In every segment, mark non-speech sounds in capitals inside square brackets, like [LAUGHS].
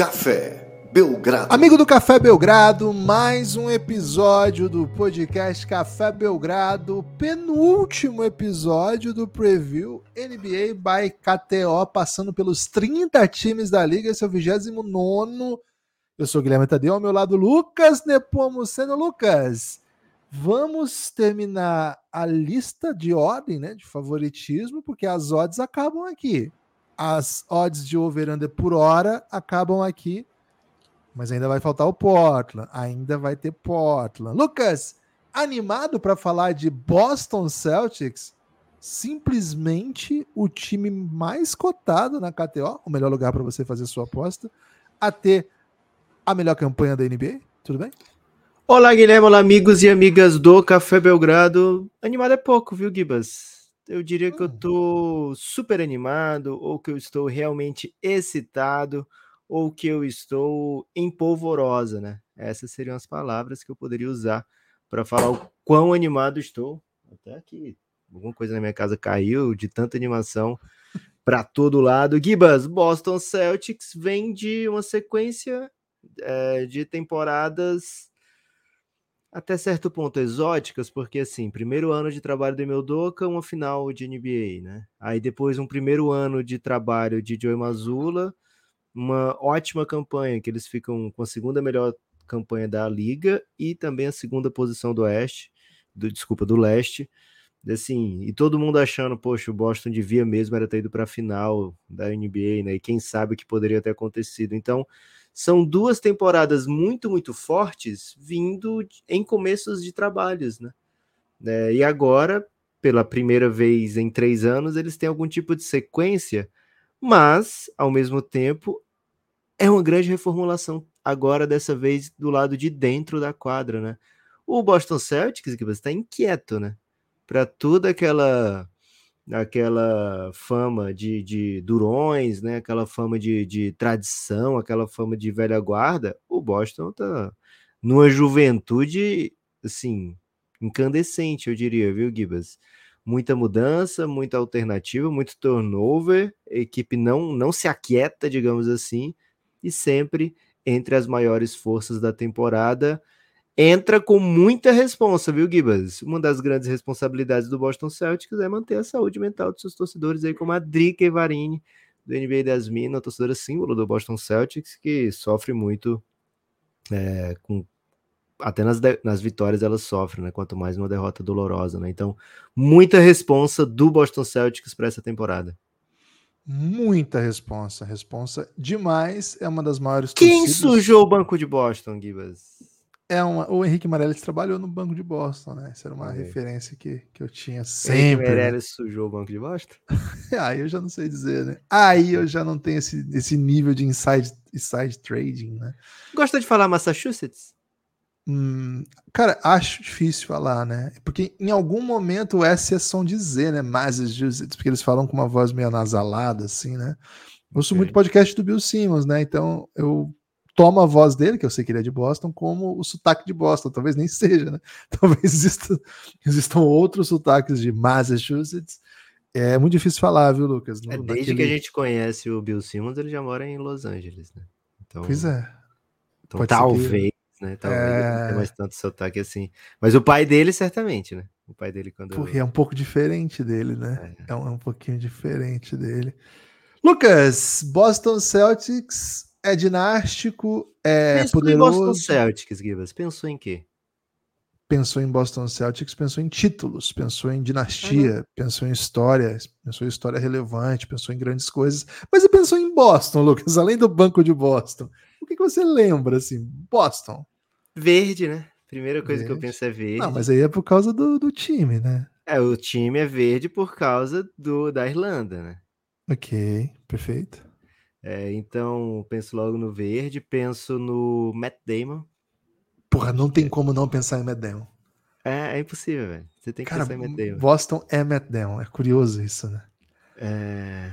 Café Belgrado. Amigo do Café Belgrado, mais um episódio do podcast Café Belgrado, penúltimo episódio do preview NBA by KTO, passando pelos 30 times da liga, esse é o 29. Eu sou o Guilherme Tadeu, ao meu lado Lucas Nepomuceno. Lucas, vamos terminar a lista de ordem, né, de favoritismo, porque as odds acabam aqui. As odds de over-under por hora acabam aqui, mas ainda vai faltar o Portland, ainda vai ter Portland. Lucas, animado para falar de Boston Celtics? Simplesmente o time mais cotado na KTO, o melhor lugar para você fazer sua aposta, a ter a melhor campanha da NBA. Tudo bem? Olá, Guilherme, olá, amigos e amigas do Café Belgrado. Animado é pouco, viu, Gibas? Eu diria que eu tô super animado, ou que eu estou realmente excitado, ou que eu estou em polvorosa, né? Essas seriam as palavras que eu poderia usar para falar o quão animado estou. Até aqui, alguma coisa na minha casa caiu de tanta animação para todo lado. Gibas, Boston Celtics vem de uma sequência é, de temporadas até certo ponto exóticas, porque assim, primeiro ano de trabalho do Emil Doca, uma final de NBA, né? Aí depois um primeiro ano de trabalho de Joey Mazzulla, uma ótima campanha, que eles ficam com a segunda melhor campanha da liga e também a segunda posição do Oeste, do desculpa, do Leste. Assim, e todo mundo achando, poxa, o Boston devia mesmo era ter ido para a final da NBA, né? E quem sabe o que poderia ter acontecido. Então, são duas temporadas muito, muito fortes vindo em começos de trabalhos, né? É, e agora, pela primeira vez em três anos, eles têm algum tipo de sequência, mas, ao mesmo tempo, é uma grande reformulação agora, dessa vez, do lado de dentro da quadra, né? O Boston Celtics, que está inquieto, né? Para toda aquela aquela fama de, de durões, né? Aquela fama de, de tradição, aquela fama de velha guarda, o Boston tá numa juventude assim incandescente, eu diria, viu, Gibas? Muita mudança, muita alternativa, muito turnover, a equipe não não se aquieta, digamos assim, e sempre entre as maiores forças da temporada entra com muita responsa, viu, Gibas? Uma das grandes responsabilidades do Boston Celtics é manter a saúde mental dos seus torcedores aí, como a Drica Evarini, do NBA das Minas, torcedora símbolo do Boston Celtics, que sofre muito é, com até nas, nas vitórias ela sofre, né? Quanto mais uma derrota dolorosa, né? Então, muita responsa do Boston Celtics para essa temporada. Muita responsa, responsa demais. É uma das maiores. Quem torcidas. sujou o banco de Boston, Gibas? É uma, o Henrique Meirelles trabalhou no Banco de Boston, né? Essa era uma é. referência que, que eu tinha sempre. Henrique né? Meirelles sujou o Banco de Boston? [LAUGHS] Aí eu já não sei dizer, né? Aí eu [LAUGHS] já não tenho esse, esse nível de inside, inside trading, né? Gosta de falar Massachusetts? Hum, cara, acho difícil falar, né? Porque em algum momento o S é som de Z, né? Massachusetts, porque eles falam com uma voz meio nasalada, assim, né? Eu ouço okay. muito podcast do Bill Simmons, né? Então eu toma a voz dele, que eu sei que ele é de Boston, como o sotaque de Boston. Talvez nem [LAUGHS] seja, né? Talvez exista, existam outros sotaques de Massachusetts. É muito difícil falar, viu, Lucas? No, é, desde naquele... que a gente conhece o Bill Simmons, ele já mora em Los Angeles, né? Então, pois é. Então, talvez, que... né? Talvez é... não tenha mais tanto sotaque assim. Mas o pai dele, certamente, né? O pai dele, quando. Porra, é um pouco diferente dele, né? É, é um, é um pouquinho diferente dele. Lucas, Boston Celtics é dinástico, é pensou poderoso. Pensou em Boston Celtics, Givas? Pensou em quê? Pensou em Boston Celtics, pensou em títulos, pensou em dinastia, uhum. pensou em história, pensou em história relevante, pensou em grandes coisas. Mas você pensou em Boston, Lucas, além do banco de Boston. O que, que você lembra, assim? Boston. Verde, né? Primeira coisa verde. que eu penso é verde. Não, mas aí é por causa do, do time, né? É, o time é verde por causa do da Irlanda, né? Ok, perfeito. É, então, penso logo no verde, penso no Matt Damon. Porra, não tem como não pensar em Matt Damon. É, é impossível, velho. Você tem que Cara, pensar em Matt Damon. Boston é Matt Damon, é curioso isso, né? É...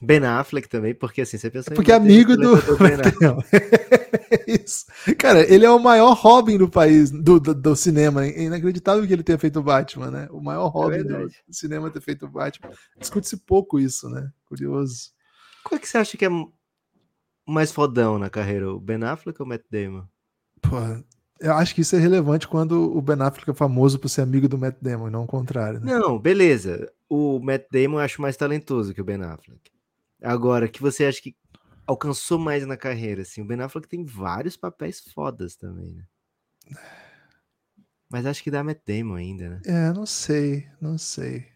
Ben Affleck também, porque assim, você pensa é Porque amigo do, do [LAUGHS] [LAUGHS] Isso. Cara, ele é o maior Robin do país, do, do, do, cinema. É inacreditável que ele tenha feito o Batman, né? O maior é Robin é do cinema ter feito o Batman. Discute-se pouco isso, né? Curioso. Qual é que você acha que é mais fodão na carreira, o Ben Affleck ou o Matt Damon? Porra, eu acho que isso é relevante quando o Ben Affleck é famoso por ser amigo do Matt Damon, não o contrário. Né? Não, beleza. O Matt Damon eu acho mais talentoso que o Ben Affleck. Agora, que você acha que alcançou mais na carreira, assim? O Ben Affleck tem vários papéis fodas também, né? Mas acho que dá Matt Damon ainda, né? É, não sei, não sei.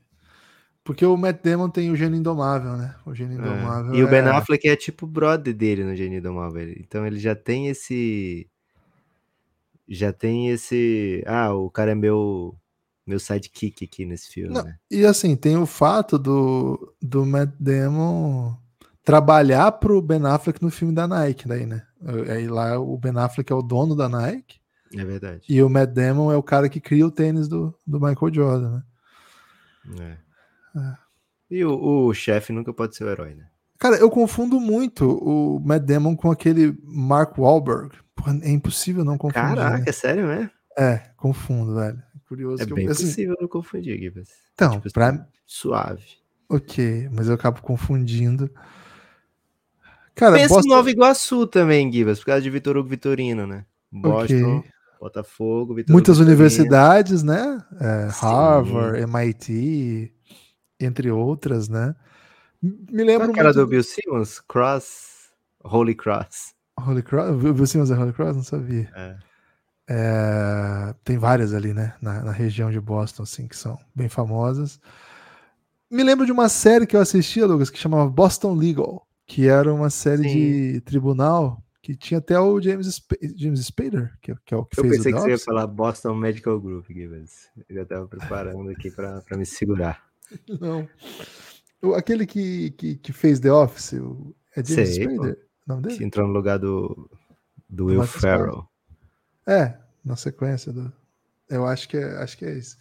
Porque o Matt Damon tem o Gênio Indomável, né? O Gênio Indomável. É. E o Ben é- Affleck é tipo o brother dele no Gênio Indomável. Então ele já tem esse. Já tem esse. Ah, o cara é meu. Meu sidekick aqui nesse filme, Não, né? E assim, tem o fato do, do Matt Damon trabalhar pro Ben Affleck no filme da Nike, daí, né? Aí lá o Ben Affleck é o dono da Nike É verdade. e o Matt Damon é o cara que cria o tênis do, do Michael Jordan, né? É. E o, o chefe nunca pode ser o herói, né? Cara, eu confundo muito o Matt Damon com aquele Mark Wahlberg. Porra, é impossível não confundir. Caraca, né? é sério, né? É, confundo, velho. Curioso É que eu- bem assim, possível não confundir, Gibbs. Então, Tipo assim, pra, Suave. ok, mas eu acabo confundindo. Cara, Pensa Boston- em Nova Iguaçu também, Gibbs, por causa de Vitor Hugo Vitorino, né? Boston, Ok. Botafogo, Vitor muitas Hugo Vitorino. universidades, né? É. Harvard, MIT, entre outras, né? Me Qual lembro a cara muito do Bill Simmons? Cross. Holy Cross. Holy Cross. Viu Simmons é Holy Cross? Não sabia. É. É, tem várias ali, né? Na, na região de Boston, assim, que são bem famosas. Me lembro de uma série que eu assistia, Lucas, que chamava Boston Legal, que era uma série Sim. de tribunal que tinha até o James, Sp- James Spader, que, é- que é o que Eu fez pensei o que The você ia falar Boston Medical Group, Gibbs. Eu já tava preparando aqui pra me segurar. [LAUGHS] Não. O- aquele que, que, que fez The Office, o, é James Sei. Spader? O nome dele? Que entrou no lugar do, do Will Michael Ferrell. É, na sequência do. Eu acho que é, acho que é isso.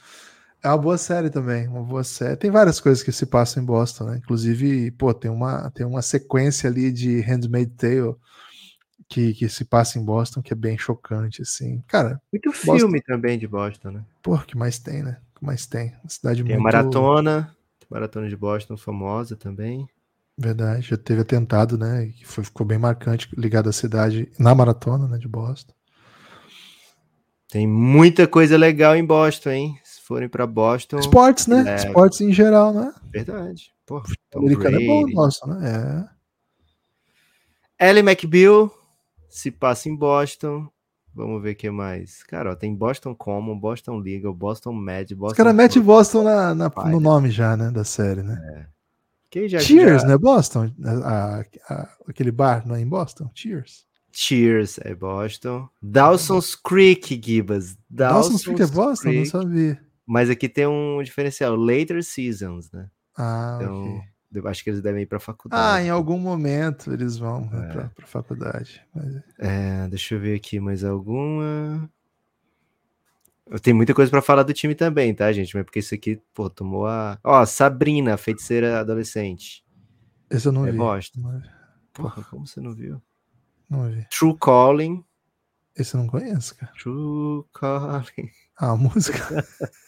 É uma boa série também, uma boa série. Tem várias coisas que se passam em Boston, né? Inclusive, pô, tem uma, tem uma sequência ali de Handmaid's Tale que, que se passa em Boston que é bem chocante, assim. Cara, Muito Boston- filme também de Boston, né? pô, que mais tem, né? Mais tem? Uma cidade Tem muito. Maratona. Maratona de Boston, famosa também. Verdade, já teve atentado, né? Que foi, ficou bem marcante ligado à cidade na maratona, né? De Boston. Tem muita coisa legal em Boston, hein? Se forem pra Boston, Esportes, né? é. Esportes em geral, né? verdade. Pô, O americano é bom, Brady. nossa, né? Ellie McBeal se passa em Boston. Vamos ver o que mais. Cara, ó, tem Boston Common, Boston Legal, Boston Med, É. Boston. Os caras metem Boston na, na- no nome já, né? Da série, né? Que já, Cheers, já- né? Boston. A- a- aquele bar, não é em Boston? Cheers. Cheers é Boston. Dawson's Creek, Gibas. Dawson's Creek é Boston? Não Creek. sabia. Mas aqui tem um diferencial, Later Seasons, né? Ah, Então, ok. Eu acho que eles devem ir pra Ah, faculdade. em algum momento eles vão né, É. pra, pra faculdade. Mas- É, deixa eu ver aqui mais alguma. Eu tenho muita coisa pra falar do time também, tá, gente? Mas porque isso aqui, pô, tomou a. Ó, Sabrina, feiticeira adolescente. Esse eu não É vi. Não vi. Porra, como você não viu? Não vi. True Calling. Esse eu não conheço, cara. True Calling. Ah, a música. [LAUGHS]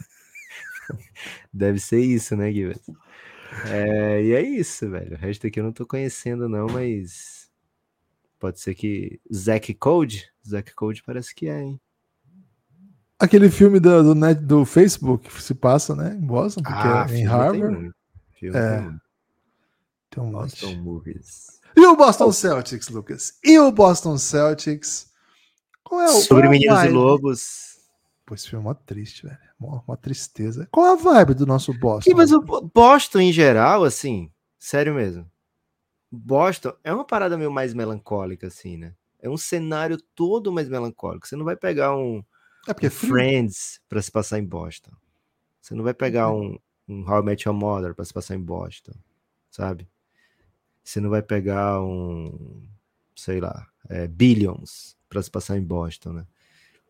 Deve ser isso, né, Guilherme? É, e é isso, velho. O resto aqui eu não tô conhecendo, não, mas. Pode ser que. Zack Code? Zack Code parece que é, hein? Aquele filme do, do, net, do Facebook se passa, né? Em Boston, porque é em Ah, filme tem Harvard. Filme É, tem. Tem um Boston monte. Movies. E o Boston Celtics, Lucas? E o Boston Celtics? Qual é o. Sobre é Meninos e? Lobos. Pô, esse filme é mó triste, velho. Mó tristeza. Qual a vibe do nosso Boston? Sim, mas o Bo- Boston em geral, assim, sério mesmo. Boston é uma parada meio mais melancólica, assim, né? É um cenário todo mais melancólico. Você não vai pegar um, É porque é um frio. Friends pra se passar em Boston. Você não vai pegar um, um How I Met Your Mother pra se passar em Boston, sabe? Você não vai pegar um, sei lá, é, Billions pra se passar em Boston, né?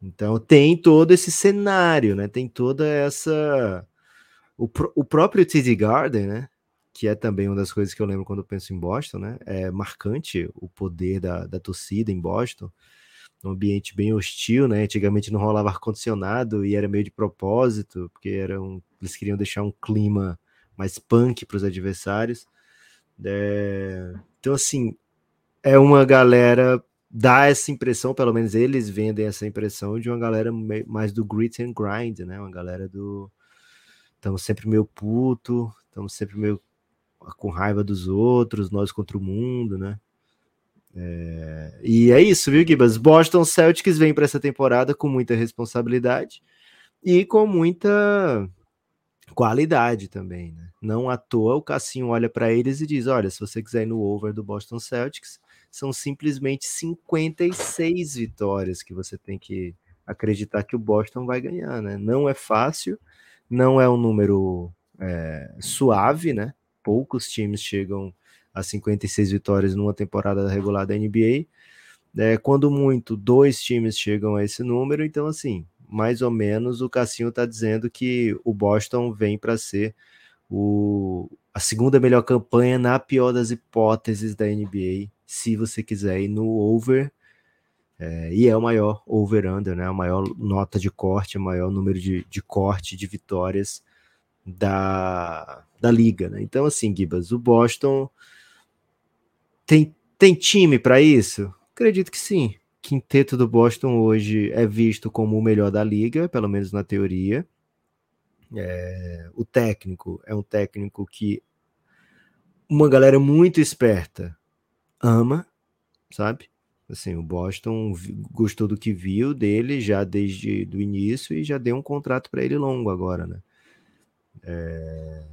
Então tem todo esse cenário, né? Tem toda essa o, pró- o próprio TD Garden, né? Que é também uma das coisas que eu lembro quando penso em Boston, né? É marcante o poder da, da torcida em Boston. Um ambiente bem hostil, né? Antigamente não rolava ar-condicionado e era meio de propósito, porque era um, eles queriam deixar um clima mais punk para os adversários. É, então, assim, é uma galera dá essa impressão, pelo menos eles vendem essa impressão de uma galera mais do grit and grind, né? Uma galera do estamos sempre meio puto, estamos sempre meio com raiva dos outros, nós contra o mundo, né? É... E é isso, viu, Gibas? Boston Celtics vem para essa temporada com muita responsabilidade e com muita qualidade também, né? Não à toa o Cassinho olha para eles e diz: olha, se você quiser ir no over do Boston Celtics, são simplesmente 56 vitórias que você tem que acreditar que o Boston vai ganhar, né? Não é fácil, não é um número é, suave, né? Poucos times chegam a 56 vitórias numa temporada regular da NBA. É, quando muito, dois times chegam a esse número, então assim, mais ou menos o Cassinho está dizendo que o Boston vem para ser o, a segunda melhor campanha na pior das hipóteses da NBA se você quiser ir no over, é, e é o maior over-under, né? A maior nota de corte, o maior número de, de corte de vitórias da, da liga, né? Então, assim, Gibas, o Boston tem, tem time para isso? Acredito que sim. Quinteto do Boston hoje é visto como o melhor da liga, pelo menos na teoria. É, o técnico é um técnico que uma galera muito esperta ama, sabe? Assim, o Boston gostou do que viu dele já desde o início e já deu um contrato para ele longo agora, né? É...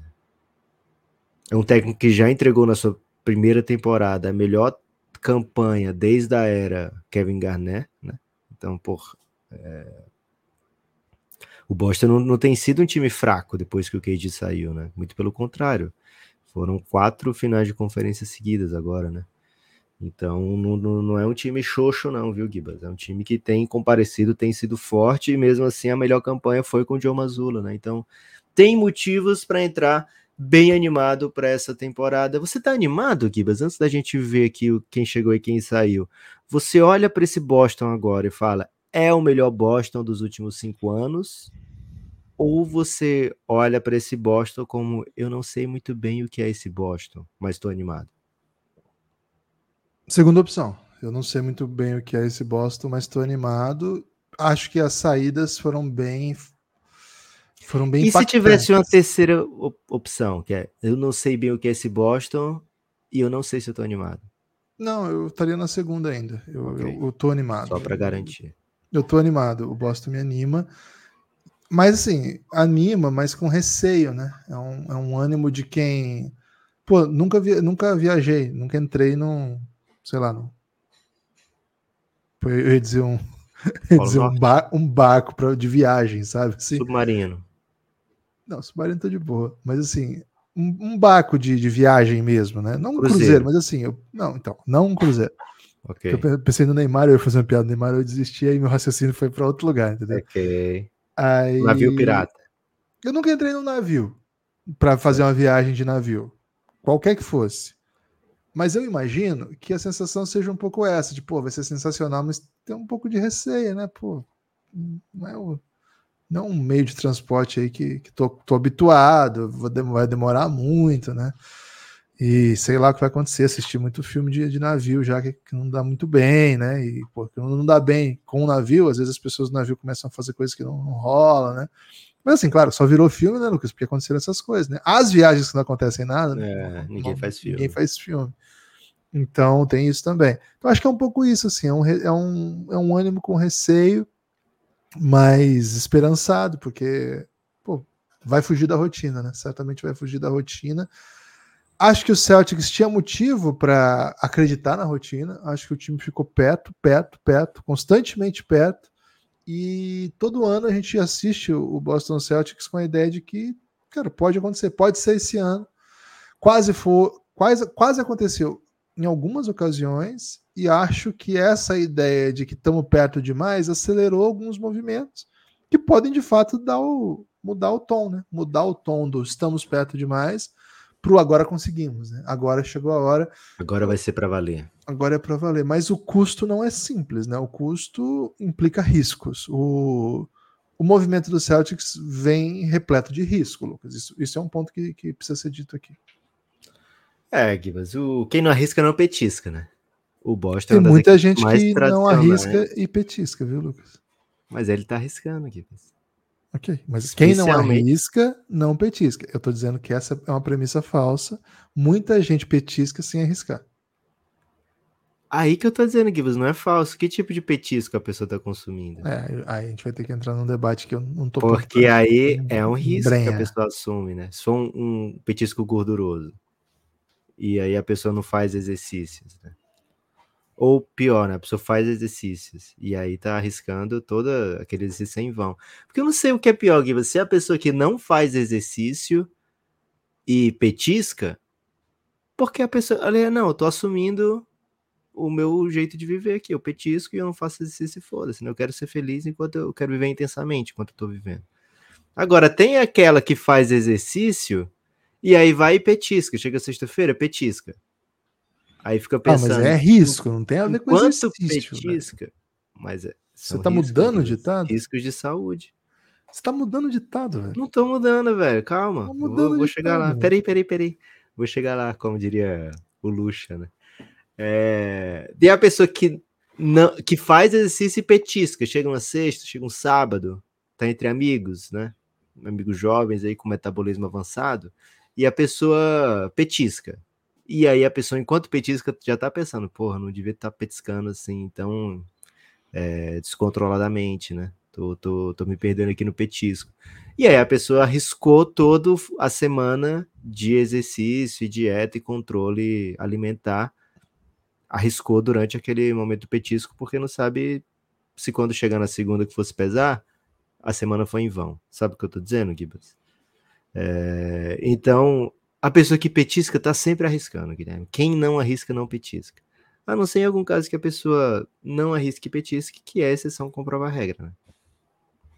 é um técnico que já entregou na sua primeira temporada a melhor campanha desde a era Kevin Garnett, né? Então, por é... o Boston não, não, tem sido um time fraco depois que o KD saiu, né? Muito pelo contrário, foram quatro finais de conferência seguidas agora, né? Então não, não, é um time xoxo, não, viu, Gibas? É um time que tem comparecido, tem sido forte, e mesmo assim a melhor campanha foi com o Joe Mazzulla, né? Então tem motivos para entrar bem animado para essa temporada. Você tá animado, Gibas? Antes da gente ver aqui quem chegou e quem saiu, você olha para esse Boston agora e fala: é o melhor Boston dos últimos cinco anos? Ou você olha para esse Boston como eu não sei muito bem o que é esse Boston, mas estou animado? Segunda opção. Eu não sei muito bem o que é esse Boston, mas estou animado. Acho que as saídas foram bem. Foram bem E se tivesse uma terceira opção, que é eu não sei bem o que é esse Boston e eu não sei se eu estou animado? Não, eu estaria na segunda ainda. Eu, okay. eu, eu tô animado. Só para garantir. Eu tô animado. O Boston me anima. Mas assim, anima, mas com receio, né? É um, é um ânimo de quem. Pô, nunca, vi, nunca viajei, nunca entrei num, sei lá, não. Eu ia dizer um, [LAUGHS] ia dizer um, bar, um barco pra, de viagem, sabe? Assim, submarino. Não, submarino tá de boa. Mas assim, um, um barco de, de, viagem mesmo, né? Não um cruzeiro, cruzeiro mas assim, eu, não, então, não um cruzeiro. Okay. Eu pensei no Neymar, eu ia fazer uma piada do Neymar, eu desisti, aí meu raciocínio foi para outro lugar, entendeu? Ok. Aí... Navio pirata. Eu nunca entrei num navio para fazer uma viagem de navio, qualquer que fosse. Mas eu imagino que a sensação seja um pouco essa, de, pô, vai ser sensacional, mas tem um pouco de receio, né? Pô, não é, o, não é um meio de transporte aí que, que tô, tô habituado, vai demorar muito, né? E sei lá o que vai acontecer, assistir muito filme de, de navio já que, que, não dá muito bem, né? E pô, não dá bem com o navio, às vezes as pessoas do navio começam a fazer coisas que não, não rola, né? Mas assim, claro, só virou filme, né, Lucas? Porque aconteceram essas coisas, né? As viagens que não acontecem nada, né? É, ninguém faz filme. Ninguém faz filme. Então tem isso também. Então acho que é um pouco isso, assim, é um, é um, é um ânimo com receio, mas esperançado, porque pô, vai fugir da rotina, né? Certamente vai fugir da rotina. Acho que o Celtics tinha motivo para acreditar na rotina. Acho que o time ficou perto, perto, perto, constantemente perto. E todo ano a gente assiste o Boston Celtics com a ideia de que, cara, pode acontecer, pode ser esse ano. Quase foi, quase, quase aconteceu em algumas ocasiões, e acho que essa ideia de que estamos perto demais acelerou alguns movimentos que podem de fato dar o, mudar o tom, né? Mudar o tom do estamos perto demais para o agora conseguimos, né? Agora chegou a hora. Agora vai ser para valer. Agora é para valer, mas o custo não é simples, né? O custo implica riscos. O, o movimento do Celtics vem repleto de risco, Lucas. Isso, isso é um ponto que, que precisa ser dito aqui. É, Gibas, o quem não arrisca não petisca, né? O Boston Tem é uma das muita gente que não arrisca e petisca, viu, Lucas? Mas ele tá arriscando aqui. Ok. Mas quem não arrisca, não petisca. Eu tô dizendo que essa é uma premissa falsa. Muita gente petisca sem arriscar. Aí que eu tô dizendo, Gibbs, não é falso. Que tipo de petisco a pessoa tá consumindo? É, aí a gente vai ter que entrar num debate que eu não tô Porque aí é um risco que Brenha. a pessoa assume, né? Se for um, um petisco gorduroso. E aí a pessoa não faz exercícios, né? Ou pior, né? A pessoa faz exercícios. E aí tá arriscando todo aquele exercício em vão. Porque eu não sei o que é pior, Gibbs. Se é a pessoa que não faz exercício e petisca, porque a pessoa. Olha, não, eu tô assumindo o meu jeito de viver aqui. Eu petisco e eu não faço exercício e foda-se. né? Eu quero ser feliz enquanto eu quero viver intensamente enquanto eu tô vivendo. Agora, tem aquela que faz exercício e aí vai e petisca. Chega sexta-feira, petisca. Aí fica Ah, pensando. mas é risco, não tem a ver com exercício. velho. petisca. Mas é, Você tá mudando o Gibbs, ditado? Riscos de saúde. Você tá mudando o ditado, velho. Não tô mudando, velho. Calma. Tá Eu mudando vou, vou de chegar lá. forma. Peraí, peraí, peraí. Vou chegar lá, como diria o Lucha, né? É... Tem a pessoa que, não, que faz exercício e petisca. Chega uma sexta, chega um sábado, tá entre amigos, né? Amigos jovens aí com metabolismo avançado. E a pessoa petisca. E aí a pessoa, enquanto petisca, já tá pensando, porra, não devia estar petiscando assim, tão é, descontroladamente, né? Tô, tô, tô me perdendo aqui no petisco. E aí a pessoa arriscou toda a semana de exercício, dieta e controle alimentar. Arriscou durante aquele momento do petisco, porque não sabe se quando chegar na segunda que fosse pesar, a semana foi em vão. Sabe o que eu tô dizendo, Gibas? É, então, a pessoa que petisca tá sempre arriscando, Guilherme. Quem não arrisca, não petisca. A não ser em algum caso que a pessoa não arrisque e petisque, que é exceção comprova a regra, né?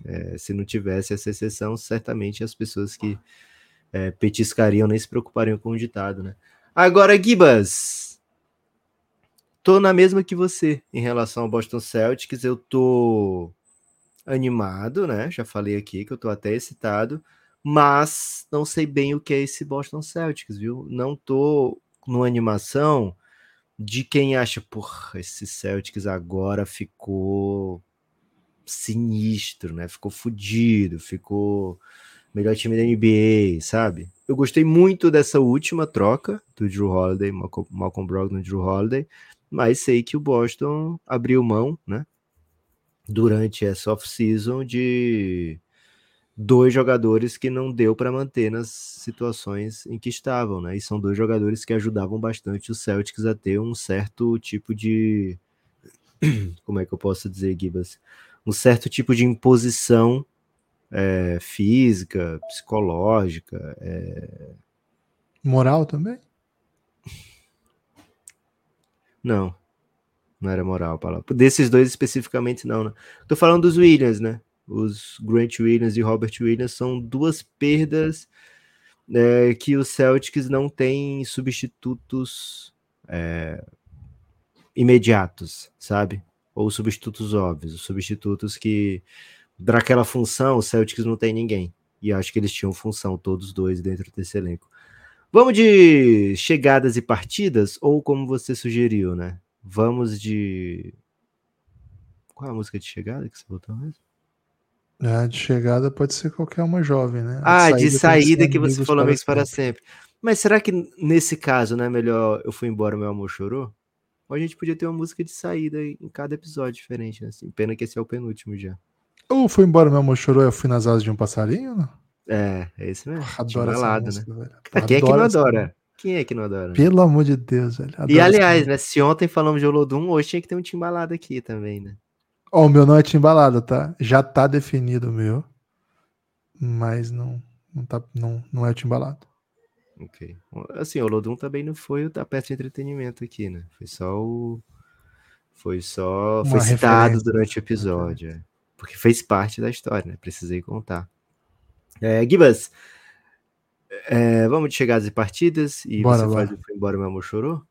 É, se não tivesse essa exceção, certamente as pessoas que é, petiscariam nem se preocupariam com o ditado, né? Agora, Gibas, tô na mesma que você em relação ao Boston Celtics. Eu tô animado, né? Já falei aqui que eu tô até excitado, mas não sei bem o que é esse Boston Celtics, viu? Não tô numa animação de quem acha, porra, esse Celtics agora ficou sinistro, né? Ficou fudido, ficou melhor time da NBA, sabe? Eu gostei muito dessa última troca do Drew Holiday, Malcolm, Brogdon Drew Holiday, mas sei que o Boston abriu mão, né? Durante essa off-season de dois jogadores que não deu para manter nas situações em que estavam, né? E são dois jogadores que ajudavam bastante os Celtics a ter um certo tipo de [CLEARS THROAT] como é que eu posso dizer, Gibas? Um certo tipo de imposição é, física, psicológica, é... Moral também? não, não era moral a palavra. Desses dois especificamente não, né? Tô falando dos Williams, né? Os Grant Williams e Robert Williams são duas perdas é, que os Celtics não têm substitutos é, imediatos, sabe? Ou substitutos óbvios, substitutos que para aquela função o Celtics não tem ninguém. E acho que eles tinham função, todos dois dentro desse elenco. Vamos de chegadas e partidas, ou como você sugeriu, né? Vamos de. Qual é a música de chegada que você botou mesmo? É, de chegada pode ser qualquer uma jovem, né? Ah, de tem que saída que você falou para amigos para sempre. Mas será que nesse caso não é melhor eu fui embora, meu amor chorou? Ou a gente podia ter uma música de saída em cada episódio diferente, né? Assim, pena que esse é o penúltimo já. Ou foi embora, meu amor chorou, eu fui nas asas de um passarinho? Não? É, é esse mesmo. Porra, adoro essa balada, né? música, velho. Ah, Porra, Quem é que não adoro essa adora? Quem é que não adora? Pelo amor de Deus, velho. E adoro aliás, né? Se ontem falamos de Olodum, hoje tinha que ter um timbalado aqui também, né? Ó, o meu não é timbalada, tá? Já tá definido o meu. Mas não, não, tá, não, não é o timbalado. Ok. Assim, o Olodum também não foi o da peça de entretenimento aqui, né? Foi só o. Foi só. Uma foi citado referência. durante o episódio. é. Porque fez parte da história, né? Precisei contar. É, Gibas, é, vamos de chegadas e partidas. E Bora você o Foi embora, meu amor chorou?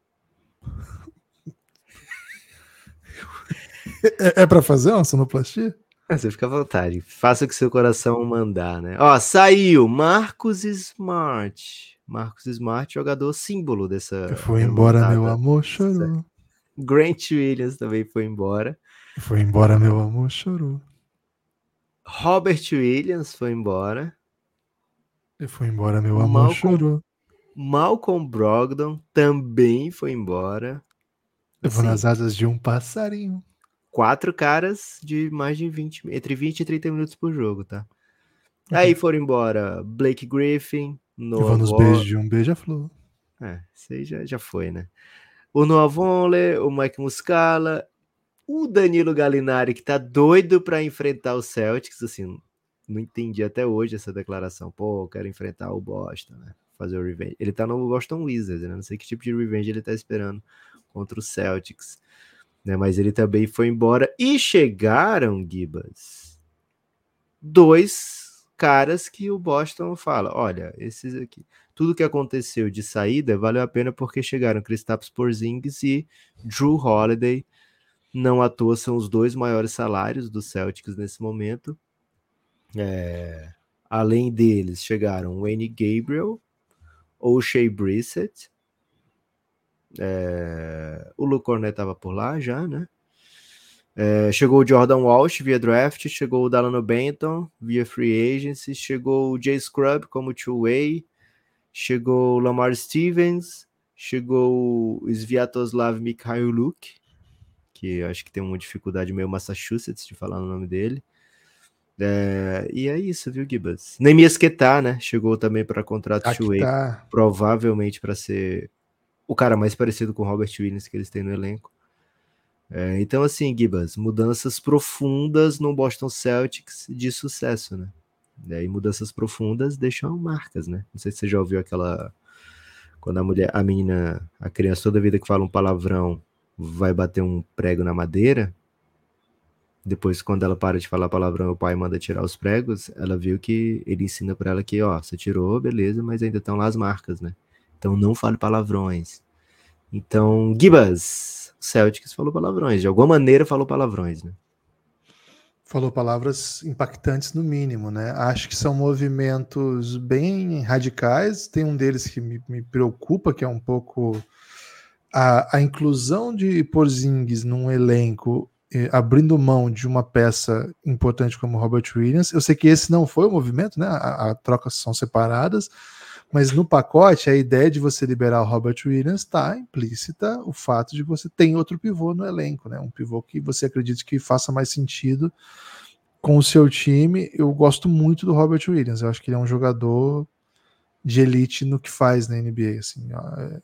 É, é pra fazer uma sonoplastia? Ah, Você fica à vontade. Faça o que seu coração mandar, né? Ó, saiu Marcos Smart. Marcos Smart, jogador símbolo dessa. Fui embora, meu amor chorou. Grant Williams também foi embora. Foi embora, meu amor, chorou. Robert Williams foi embora. Foi embora, meu amor, Malcolm, chorou. Malcolm Brogdon também foi embora. Levou assim, nas asas de um passarinho. Quatro caras de mais de 20, entre 20 e 30 minutos por jogo, tá? Uhum. Aí foram embora Blake Griffin, Noah nos beijos de um beija-flor. É, isso aí já, já foi, né? O Noah Vonleh, o Mike Muscala, o Danilo Gallinari, que tá doido para enfrentar o Celtics, assim, não entendi até hoje essa declaração. Pô, quero enfrentar o Boston, né? Fazer o revenge. Ele tá no Boston Wizards, né? Não sei que tipo de revenge ele tá esperando contra o Celtics. Né? Mas ele também foi embora. E chegaram, Gibas, dois caras que o Boston fala: olha, esses aqui, tudo que aconteceu de saída valeu a pena porque chegaram Kristaps Porzingis e Drew Holiday. Não à toa são os dois maiores salários do Celtics nesse momento. É, além deles, chegaram Wayne Gabriel, O'Shea Brissett, é, o Luke Cornet estava por lá já, né? É, chegou o Jordan Walsh via draft, chegou o Dalano Benton via free agency, chegou o Jay Scrub como two-way, chegou o Lamar Stevens, chegou o Sviatoslav Mikhailuk, que acho que tem uma dificuldade meio Massachusetts de falar o nome dele. É, e é isso, viu, Gibas? Nemias Ketá, né? Chegou também para contrato two-way, tá. provavelmente para ser o cara mais parecido com o Robert Williams que eles têm no elenco. É, então, assim, Gibas, mudanças profundas no Boston Celtics de sucesso, né? E mudanças profundas deixam marcas, né? Não sei se você já ouviu aquela. Quando a mulher, a menina, a criança toda vida que fala um palavrão vai bater um prego na madeira. Depois, quando ela para de falar palavrão, o pai manda tirar os pregos. Ela viu que ele ensina para ela que, ó, você tirou, beleza, mas ainda estão lá as marcas, né? Então não fale palavrões. Então, Gibas, Celtics falou palavrões. De alguma maneira falou palavrões, né? Falou palavras impactantes no mínimo, né? Acho que são movimentos bem radicais. Tem um deles que me, me preocupa, que é um pouco a, a inclusão de Porzingis num elenco abrindo mão de uma peça importante como Robert Williams. Eu sei que esse não foi o movimento, né? A, a trocas são separadas, mas no pacote, a ideia de você liberar o Robert Williams está implícita o fato de você ter outro pivô no elenco, né? Um pivô que você acredite que faça mais sentido com o seu time. Eu gosto muito do Robert Williams. Eu acho que ele é um jogador de elite no que faz na NBA. Assim, é,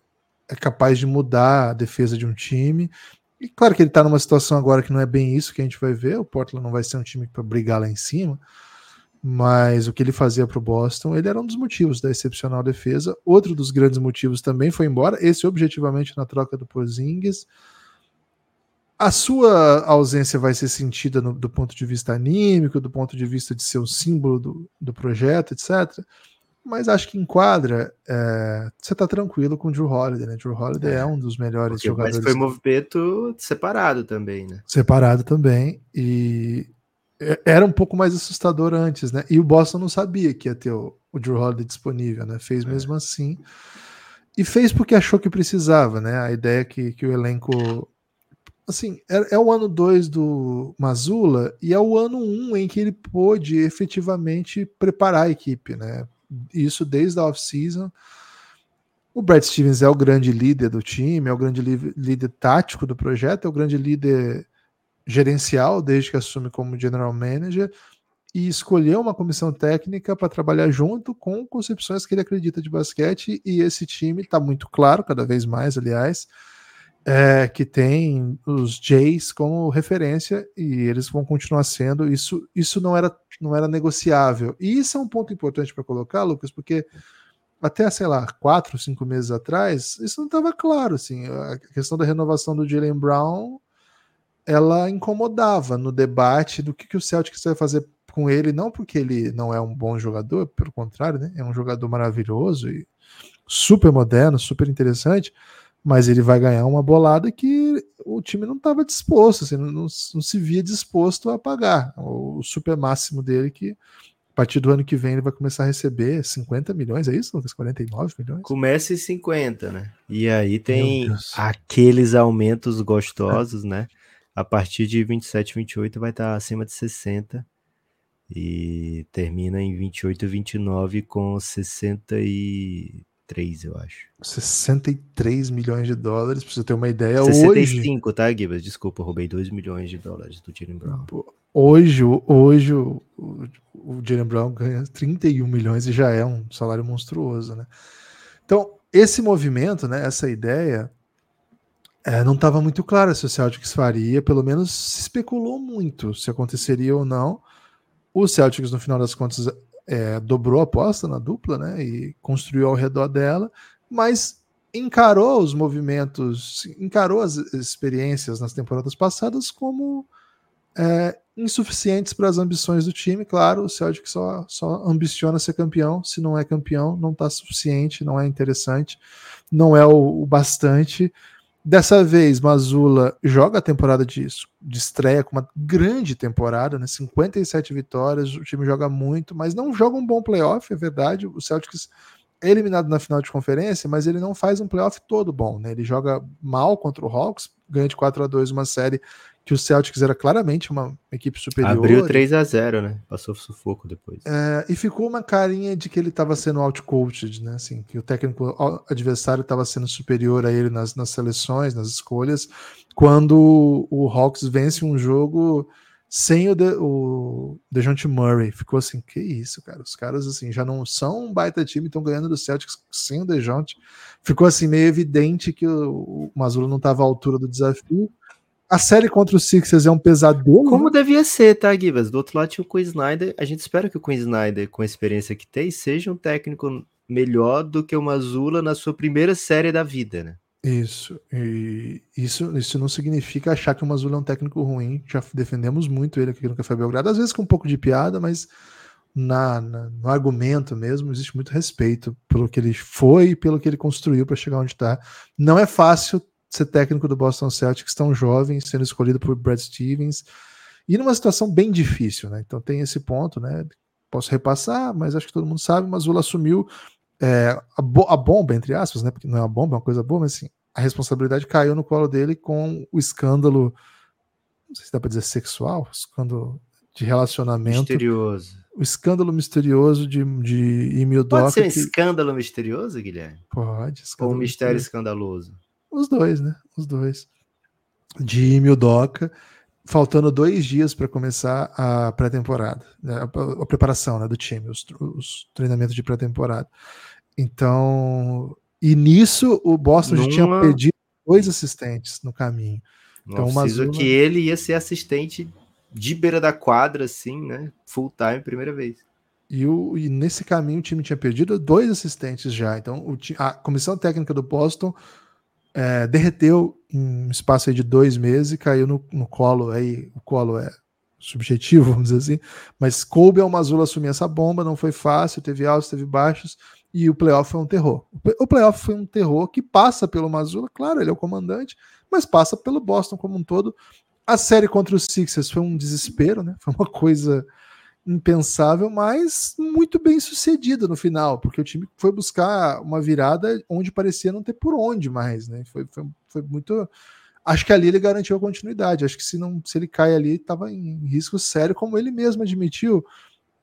é capaz de mudar a defesa de um time. E claro que ele está numa situação agora que não é bem isso que a gente vai ver. O Portland não vai ser um time para brigar lá em cima mas o que ele fazia para o Boston, ele era um dos motivos da excepcional defesa. Outro dos grandes motivos também foi embora, esse objetivamente na troca do Porzingis. A sua ausência vai ser sentida no, do ponto de vista anímico, do ponto de vista de ser o símbolo do, do projeto, etc. Mas acho que enquadra. É, você está tranquilo com o Drew Holiday, né? Drew Holiday é, é um dos melhores Porque, jogadores. Mas foi movimento separado também, né? Separado também. E era um pouco mais assustador antes, né? E o Boston não sabia que ia ter o, o Drew Holiday disponível, né? Fez é. mesmo assim. E fez porque achou que precisava, né? A ideia que, que o elenco. Assim, é, é o ano 2 do Mazula e é o ano 1 um em que ele pôde efetivamente preparar a equipe, né? Isso desde a off-season. O Brad Stevens é o grande líder do time, é o grande líder tático do projeto, é o grande líder gerencial desde que assume como general manager e escolheu uma comissão técnica para trabalhar junto com concepções que ele acredita de basquete e esse time está muito claro, cada vez mais, aliás, é, que tem os Jays como referência e eles vão continuar sendo isso. Isso não era não era negociável e isso é um ponto importante para colocar, Lucas, porque até sei lá quatro, cinco meses atrás isso não estava claro, assim, a questão da renovação do Jalen Brown ela incomodava no debate do que, que o Celtics vai fazer com ele, não porque ele não é um bom jogador, pelo contrário, né? É um jogador maravilhoso e super moderno, super interessante, mas ele vai ganhar uma bolada que o time não estava disposto, assim, não, não, não, se via disposto a pagar o super máximo dele que partir do ano que vem ele vai começar a receber 50 milhões, é isso, Lucas? 49 milhões? Começa em 50, né? E aí tem aqueles aumentos gostosos, né? A partir de 27, 28 vai estar acima de 60 e termina em 28, 29 com 63, eu acho. 63 milhões de dólares, pra você ter uma ideia. 65, hoje... tá, Gibas? Desculpa, roubei 2 milhões de dólares do Jalen Brown. Hoje, hoje o, o Jalen Brown ganha 31 milhões e já é um salário monstruoso, né? Então, esse movimento, né, essa ideia, é, não estava muito clara se o Celtics faria, pelo menos se especulou muito se aconteceria ou não. O Celtics, no final das contas, é, dobrou a aposta na dupla, né? E construiu ao redor dela, mas encarou os movimentos, encarou as experiências nas temporadas passadas como é, insuficientes para as ambições do time. Claro, o Celtic só, só ambiciona ser campeão. Se não é campeão, não está suficiente, não é interessante, não é o, o, bastante. Dessa vez, Mazula joga a temporada de, de estreia com uma grande temporada, né? 57 vitórias, o time joga muito, mas não joga um bom playoff, é verdade. O Celtics é eliminado na final de conferência, mas ele não faz um playoff todo bom, né? Ele joga mal contra o Hawks, ganha de 4 a 2 uma série que o Celtics era claramente uma equipe superior. Abriu 3 a 0 né? Passou sufoco depois. É, e ficou uma carinha de que ele estava sendo outcoached, né? Assim, que o técnico adversário estava sendo superior a ele nas, nas seleções, nas escolhas, quando o Hawks vence um jogo sem o, de, o DeJounte Murray. Ficou assim, que isso, cara? Os caras assim já não são um baita time, estão ganhando do Celtics sem o DeJounte. Ficou assim meio evidente que o, o Mazula não estava à altura do desafio a série contra o Sixers é um pesadelo. Como devia ser, tá, Givas? Do outro lado tinha o Queen Snyder. A gente espera que o Queen Snyder, com a experiência que tem, seja um técnico melhor do que o Mazula na sua primeira série da vida, né? Isso. E isso, isso não significa achar que o Mazula é um técnico ruim. Já defendemos muito ele aqui no Café Belgrado, às vezes com um pouco de piada, mas na, na, no argumento mesmo existe muito respeito pelo que ele foi e pelo que ele construiu para chegar onde está. Não é fácil ser técnico do Boston Celtics tão jovem, sendo escolhido por Brad Stevens, e numa situação bem difícil, né? Então tem esse ponto, né? Posso repassar, mas acho que todo mundo sabe, mas o assumiu é, a, bo a, bomba, entre aspas, né? Porque não é uma bomba, é uma coisa boa, mas assim, a responsabilidade caiu no colo dele com o escândalo, não sei se dá para dizer sexual, escândalo de relacionamento. Misterioso. O escândalo misterioso de, de Emil Pode ser um que... escândalo misterioso, Guilherme? Pode. Ou um mistério escandaloso? Os dois, né? Os dois. De Mildoca, faltando dois dias para começar a pré-temporada, né? a, preparação né, do time, os, os treinamentos de pré-temporada. Então, e nisso o Boston Numa... já tinha perdido dois assistentes no caminho. Então, Mazula... que ele ia ser assistente de beira da quadra, assim, né? Full time, primeira vez. E, o, e nesse caminho o time tinha perdido dois assistentes já. Então, o, a comissão técnica do Boston é, derreteu em um espaço de dois meses e caiu no, no, colo. Aí o colo é subjetivo, [LAUGHS] vamos dizer assim. Mas coube ao Mazula assumir essa bomba, não foi fácil, teve altos, teve baixos, e o playoff foi um terror. O playoff foi um terror que passa pelo Mazula, claro, ele é o comandante, mas passa pelo Boston como um todo. A série contra os Sixers foi um desespero, né? Foi uma coisa impensável, mas muito bem sucedido no final, porque o time foi buscar uma virada onde parecia não ter por onde mais, né? Foi, foi, foi muito. Acho que ali ele garantiu a continuidade. Acho que se não se ele cai ali, estava em risco sério, como ele mesmo admitiu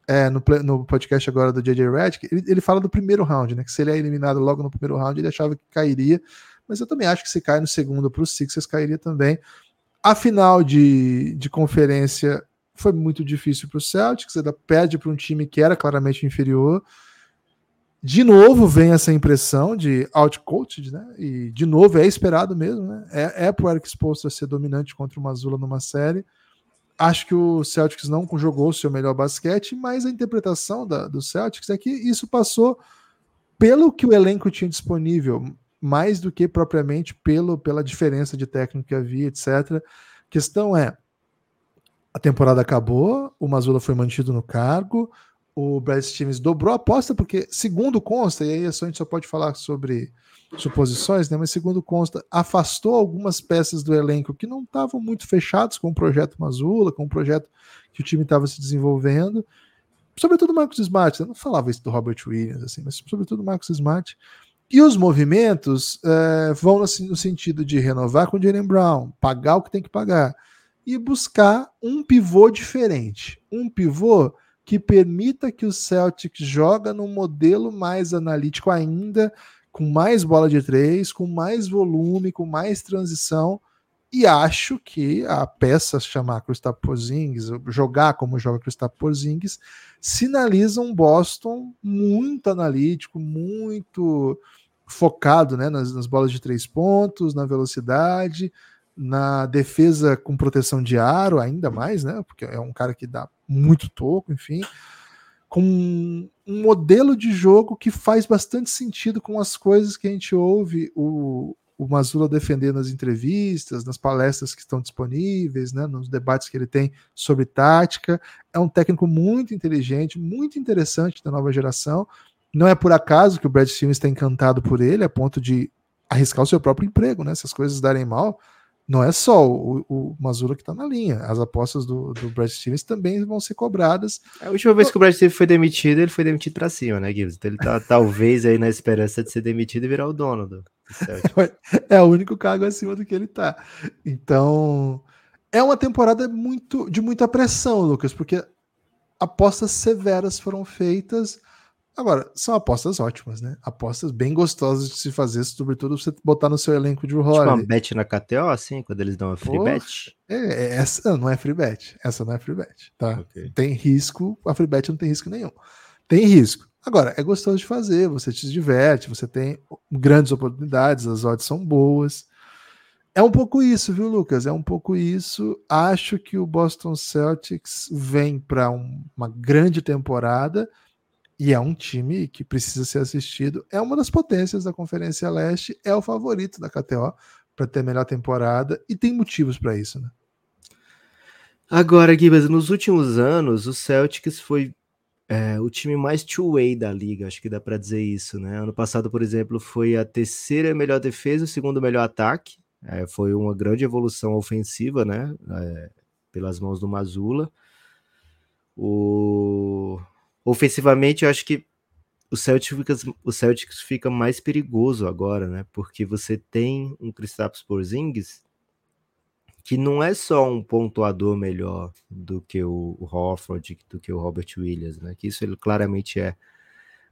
é, no, no podcast agora do JJ Redick. Ele, ele fala do primeiro round, né? Que se ele é eliminado logo no primeiro round, ele achava que cairia. Mas eu também acho que se cai no segundo para os Sixers, cairia também. A final de, de conferência foi muito difícil para o Celtics, ainda perde para um time que era claramente inferior. De novo vem essa impressão de outcoached, né? E de novo é esperado mesmo, né? É, é para o Eric Spoelstra ser dominante contra o Mazula numa série. Acho que o Celtics não jogou o seu melhor basquete, mas a interpretação da, do Celtics é que isso passou pelo que o elenco tinha disponível, mais do que propriamente pelo, pela diferença de técnico que havia, etc. A questão é, a temporada acabou, o Mazula foi mantido no cargo, o Brad Stevens dobrou a aposta, porque, segundo consta, e aí a gente só pode falar sobre suposições, né? Mas segundo consta, afastou algumas peças do elenco que não estavam muito fechados com o projeto Mazula, com o projeto que o time estava se desenvolvendo. sobretudo o Marcos Smart, eu não falava isso do Robert Williams, assim, mas sobretudo o Marcos Smart. E os movimentos é, vão no, no, sentido de renovar com o Jalen Brown, pagar o que tem que pagar e buscar um pivô diferente. Um pivô que permita que o Celtics joga num modelo mais analítico ainda, com mais bola de três, com mais volume, com mais transição. E acho que a peça chamar Kristaps Porzingis, jogar como joga Kristaps Porzingis, sinaliza um Boston muito analítico, muito focado né, nas, nas bolas de três pontos, na velocidade, na defesa com proteção de aro, ainda mais, né? Porque é um cara que dá muito toco, enfim. Com um modelo de jogo que faz bastante sentido com as coisas que a gente ouve o, o Mazula defender nas entrevistas, nas palestras que estão disponíveis, né, nos debates que ele tem sobre tática. É um técnico muito inteligente, muito interessante da nova geração. Não é por acaso que o Brad Stevens está encantado por ele, a ponto de arriscar o seu próprio emprego, né? Se as coisas darem mal, não é só o, o Mazula que está na linha. As apostas do, do Brad Stevens também vão ser cobradas. A última vez que o Brad Stevens foi demitido, ele foi demitido para cima, né, Gibbs? Então ele tá [LAUGHS] talvez aí na esperança de ser demitido e virar o dono do, do [LAUGHS] É o único cargo acima do que ele tá. Então, é uma temporada muito de muita pressão, Lucas, porque apostas severas foram feitas Agora, são apostas ótimas, né? Apostas bem gostosas de se fazer, sobretudo você botar no seu elenco de Holiday. Tipo uma bet na KTO, assim, quando eles dão a free bet? É, é, essa não é free bet. Essa não é free bet, tá? Okay. Tem risco, a free bet não tem risco nenhum. Tem risco. Agora, é gostoso de fazer, você te diverte, você tem grandes oportunidades, as odds são boas. É um pouco isso, viu, Lucas? É um pouco isso. Acho que o Boston Celtics vem para um, uma grande temporada e é um time que precisa ser assistido. É uma das potências da Conferência Leste, é o favorito da KTO para ter a melhor temporada e tem motivos para isso, né? Agora, Gibas, nos últimos anos, o Celtics foi é, o time mais two-way da liga, acho que dá para dizer isso, né? Ano passado, por exemplo, foi a terceira melhor defesa, o segundo melhor ataque. É, foi uma grande evolução ofensiva, né? É, pelas mãos do Mazula. O ofensivamente, eu acho que o Celtics, fica, o Celtics fica mais perigoso agora, né? Porque você tem um Kristaps Porzingis que não é só um pontuador melhor do que o, o Horford, do que o Robert Williams, né? Que isso ele claramente é.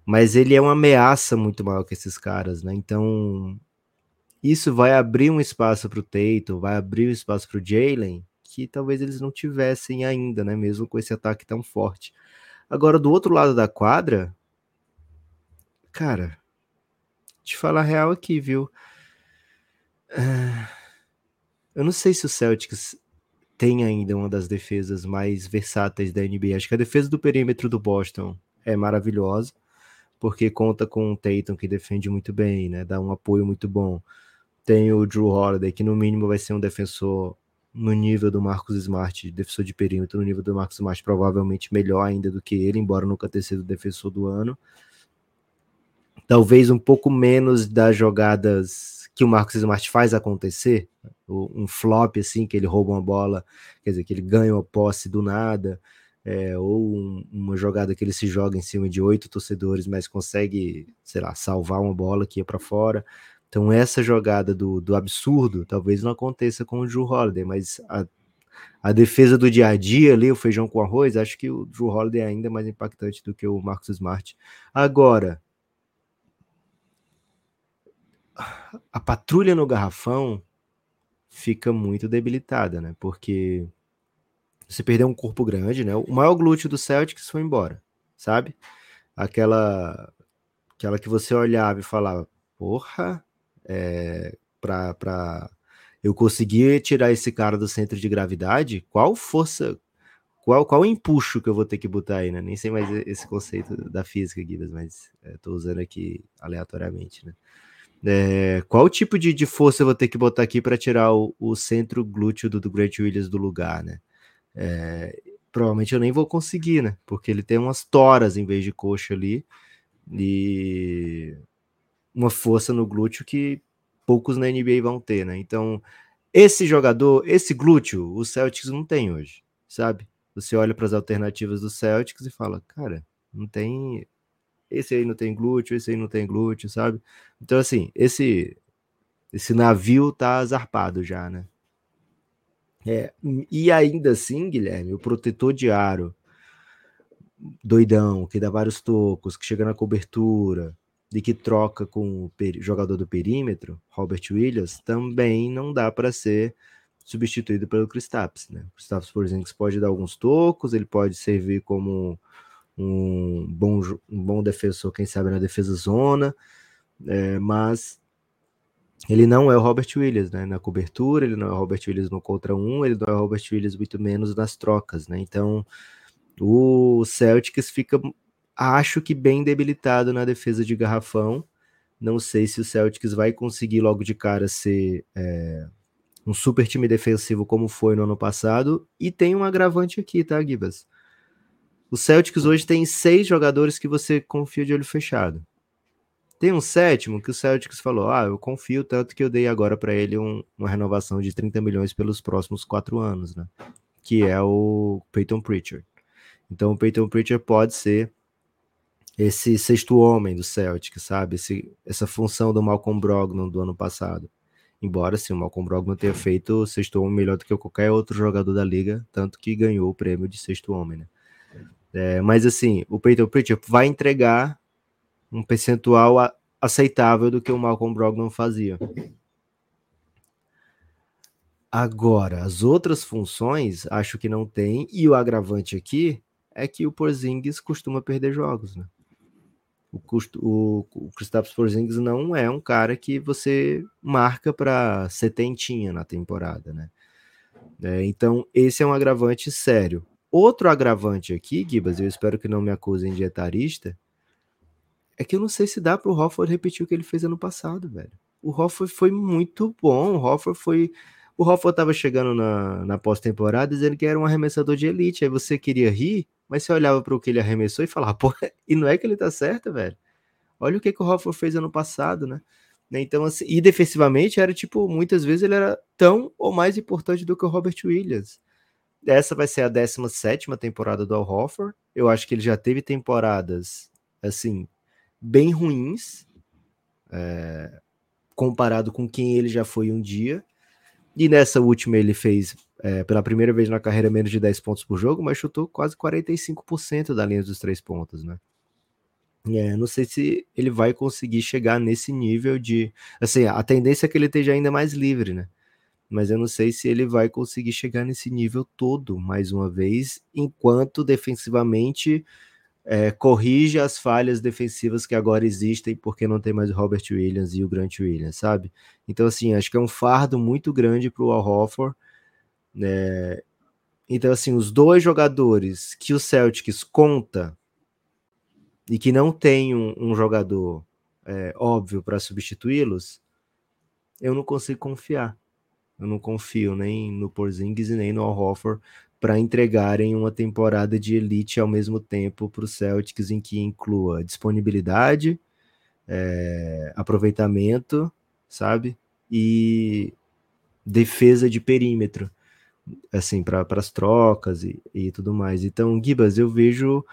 Mas ele é uma ameaça muito maior que esses caras, né? Então, isso vai abrir um espaço para o Tatum, vai abrir um espaço para o Jalen, que talvez eles não tivessem ainda, né? Mesmo com esse ataque tão forte. Agora, do outro lado da quadra, cara, te falar real aqui, viu? Uh, eu não sei se o Celtics tem ainda uma das defesas mais versáteis da NBA. Acho que a defesa do perímetro do Boston é maravilhosa, porque conta com o Tatum que defende muito bem, né? Dá um apoio muito bom. Tem o Drew Holiday, que no mínimo vai ser um defensor no nível do Marcos Smart, defensor de perímetro, no nível do Marcos Smart, provavelmente melhor ainda do que ele, embora nunca tenha sido defensor do ano. Talvez um pouco menos das jogadas que o Marcos Smart faz acontecer, um flop assim, que ele rouba uma bola, quer dizer, que ele ganha uma posse do nada, é, ou um, uma jogada que ele se joga em cima de oito torcedores, mas consegue, sei lá, salvar uma bola que ia para fora. Então, essa jogada do, do absurdo talvez não aconteça com o Drew Holiday, mas a, a defesa do dia a dia ali, o feijão com arroz, acho que o Drew Holiday é ainda mais impactante do que o Marcus Smart. Agora, a patrulha no garrafão fica muito debilitada, né? Porque você perdeu um corpo grande, né? O maior glúteo do Celtics foi embora, sabe? Aquela aquela que você olhava e falava, porra, é, para eu conseguir tirar esse cara do centro de gravidade, qual força, qual, qual empuxo que eu vou ter que botar aí, né? Nem sei mais esse conceito da física, Guidas, mas estou é, usando aqui aleatoriamente, né? É, qual tipo de, de, força eu vou ter que botar aqui para tirar o, o, centro glúteo do, do Great Williams do lugar, né? É, provavelmente eu nem vou conseguir, né? Porque ele tem umas toras em vez de coxa ali. E uma força no glúteo que poucos na NBA vão ter, né? Então, esse jogador, esse glúteo, o Celtics não tem hoje, sabe? você olha para as alternativas do Celtics e fala, cara, não tem. Esse aí não tem glúteo, esse aí não tem glúteo, sabe? Então, assim, esse esse navio tá zarpado já, né? É, e ainda assim, Guilherme, o protetor de aro, doidão, que dá vários tocos, que chega na cobertura, e que troca com o jogador do perímetro, Robert Williams, também não dá para ser substituído pelo Kristaps, né? O Kristaps, por exemplo, pode dar alguns tocos, ele pode servir como um bom, um bom defensor, quem sabe na defesa zona, é, mas ele não é o Robert Williams, né? Na cobertura, ele não é o Robert Williams no contra um, ele não é o Robert Williams muito menos nas trocas, né? Então, o Celtics fica, acho que bem debilitado na defesa de garrafão. Não sei se o Celtics vai conseguir logo de cara ser é, um super time defensivo como foi no ano passado. E tem um agravante aqui, tá, Gibas? O Celtics hoje tem seis jogadores que você confia de olho fechado. Tem um sétimo que o Celtics falou: ah, eu confio tanto que eu dei agora para ele um, uma renovação de 30 milhões pelos próximos quatro anos, né? Que é o Peyton Pritchard. Então o Peyton Pritchard pode ser esse sexto homem do Celtic, sabe? Esse, essa função do Malcolm Brogdon do ano passado. Embora sim, o Malcolm Brogdon tenha feito o sexto homem melhor do que qualquer outro jogador da liga, tanto que ganhou o prêmio de sexto homem, né? É, mas assim, o Peyton Pritchard vai entregar um percentual a, aceitável do que o Malcolm Brogdon fazia. Agora, as outras funções, acho que não tem, e o agravante aqui é que o Porzingis costuma perder jogos, né? O, custo, o, o Porzingis não é um cara que você marca para setentinha na temporada, né? É, então, esse é um agravante sério. Outro agravante aqui, Gibas, eu espero que não me acusem de etarista, é que eu não sei se dá para o Hofford repetir o que ele fez ano passado, velho. O Hofford foi muito bom. O Hofford foi. O Hofford estava chegando na, na pós-temporada dizendo que era um arremessador de elite. Aí você queria rir, mas você olhava para o que ele arremessou e falava, pô, [LAUGHS] e não é que ele tá certo, velho. Olha o que, que o Hofford fez ano passado, né? Então, assim, e defensivamente era tipo, muitas vezes ele era tão ou mais importante do que o Robert Williams. Essa vai ser a 17 temporada do Al Hofford. Eu acho que ele já teve temporadas assim bem ruins, é, comparado com quem ele já foi um dia. E nessa última ele fez, é, pela primeira vez na carreira, menos de 10 pontos por jogo, mas chutou quase 45% da linha dos três pontos, né? É, não sei se ele vai conseguir chegar nesse nível de. Assim, a tendência é que ele esteja ainda mais livre, né? Mas eu não sei se ele vai conseguir chegar nesse nível todo, mais uma vez, enquanto defensivamente é, corrige as falhas defensivas que agora existem porque não tem mais o Robert Williams e o Grant Williams, sabe? Então, assim, acho que é um fardo muito grande para o Al Horford. Né? Então, assim, os dois jogadores que o Celtics conta e que não tem um, um jogador é, óbvio para substituí-los, eu não consigo confiar. Eu não confio nem no Porzingis e nem no Al para entregarem uma temporada de elite ao mesmo tempo para o Celtics, em que inclua disponibilidade, é, aproveitamento, sabe? E defesa de perímetro, assim, para as trocas e, e tudo mais. Então, Gibas, eu vejo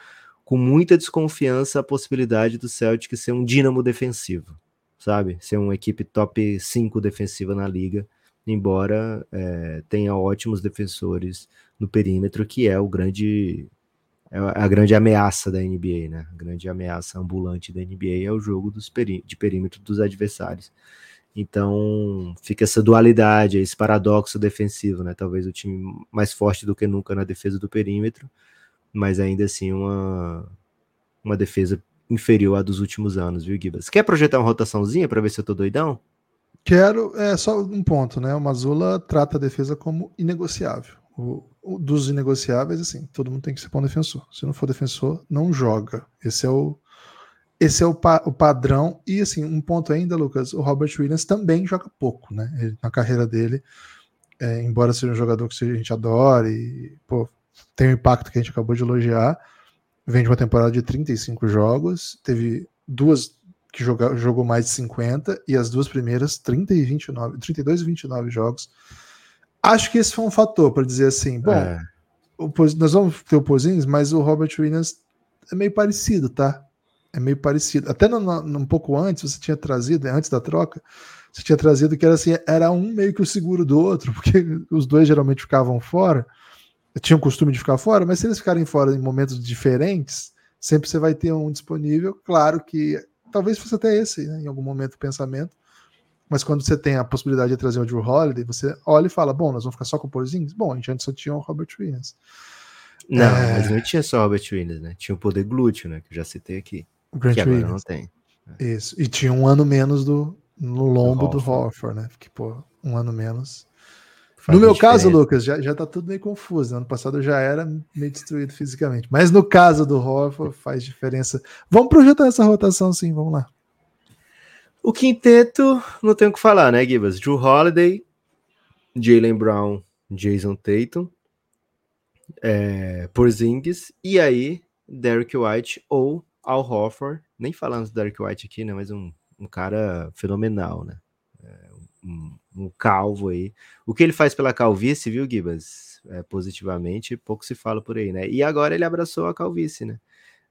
com muita desconfiança a possibilidade do Celtics ser um dínamo defensivo, sabe? Ser uma equipe top 5 defensiva na liga embora é, tenha ótimos defensores no perímetro, que é o grande é a grande ameaça da NBA, né? A grande ameaça ambulante da NBA é o jogo dos de perímetro dos adversários. Então fica essa dualidade, esse paradoxo defensivo, né? Talvez o time mais forte do que nunca na defesa do perímetro, mas ainda assim uma, uma defesa inferior à dos últimos anos, viu, Gibas? Quer projetar uma rotaçãozinha para ver se eu tô doidão? Quero, é só um ponto, né? O Mazula trata a defesa como inegociável. O, o, dos inegociáveis, assim, todo mundo tem que ser bom defensor. Se não for defensor, não joga. Esse é o, esse é o, pa, o padrão. E assim, um ponto ainda, Lucas, o Robert Williams também joga pouco, né? Ele, na carreira dele, é, embora seja um jogador que a gente adore e pô, tem o impacto que a gente acabou de elogiar, vem de uma temporada de 35 jogos, teve duas que joga, jogou mais de 50, e as duas primeiras 30 e 29, 32 e 29 jogos. Acho que esse foi um fator para dizer assim, bom, é. o, nós vamos ter o Porzingis, mas o Robert Williams é meio parecido, tá? É meio parecido. Até no, no, um pouco antes, você tinha trazido, antes da troca, você tinha trazido que era assim, era um meio que o seguro do outro, [LAUGHS] porque os dois geralmente ficavam fora, tinham o costume de ficar fora, mas se eles ficarem fora em momentos diferentes, sempre você vai ter um disponível. Claro que talvez fosse até esse, né, em algum momento, o pensamento. Mas quando você tem a possibilidade de trazer o Drew Holiday, você olha e fala: bom, nós vamos ficar só com o Porzingis? Bom, a gente antes só tinha o Robert Williams. Não, é... mas não tinha só o Robert Williams, né? Tinha o poder glúteo, né? Que eu já citei aqui. O Grant que agora Williams. não tem. Isso. E tinha um ano menos do, no lombo do Horford, né? Porque, pô, um ano menos. Faz no meu diferença. caso, Lucas, já, já tá tudo meio confuso. Né? Ano passado eu já era meio destruído fisicamente. Mas no caso do Horford, faz diferença. Vamos projetar essa rotação sim, vamos lá. O quinteto, não tenho o que falar, né, Gibas? Drew Holiday, Jalen Brown, Jason Tatum, é, Porzingis, e aí Derek White ou Al Horford. Nem falamos do Derek White aqui, né? Mas um, um cara fenomenal, né? É, um, um, calvo aí. O que ele faz pela calvície, viu, Gibas? É, positivamente, pouco se fala por aí, né? E agora ele abraçou a calvície, né?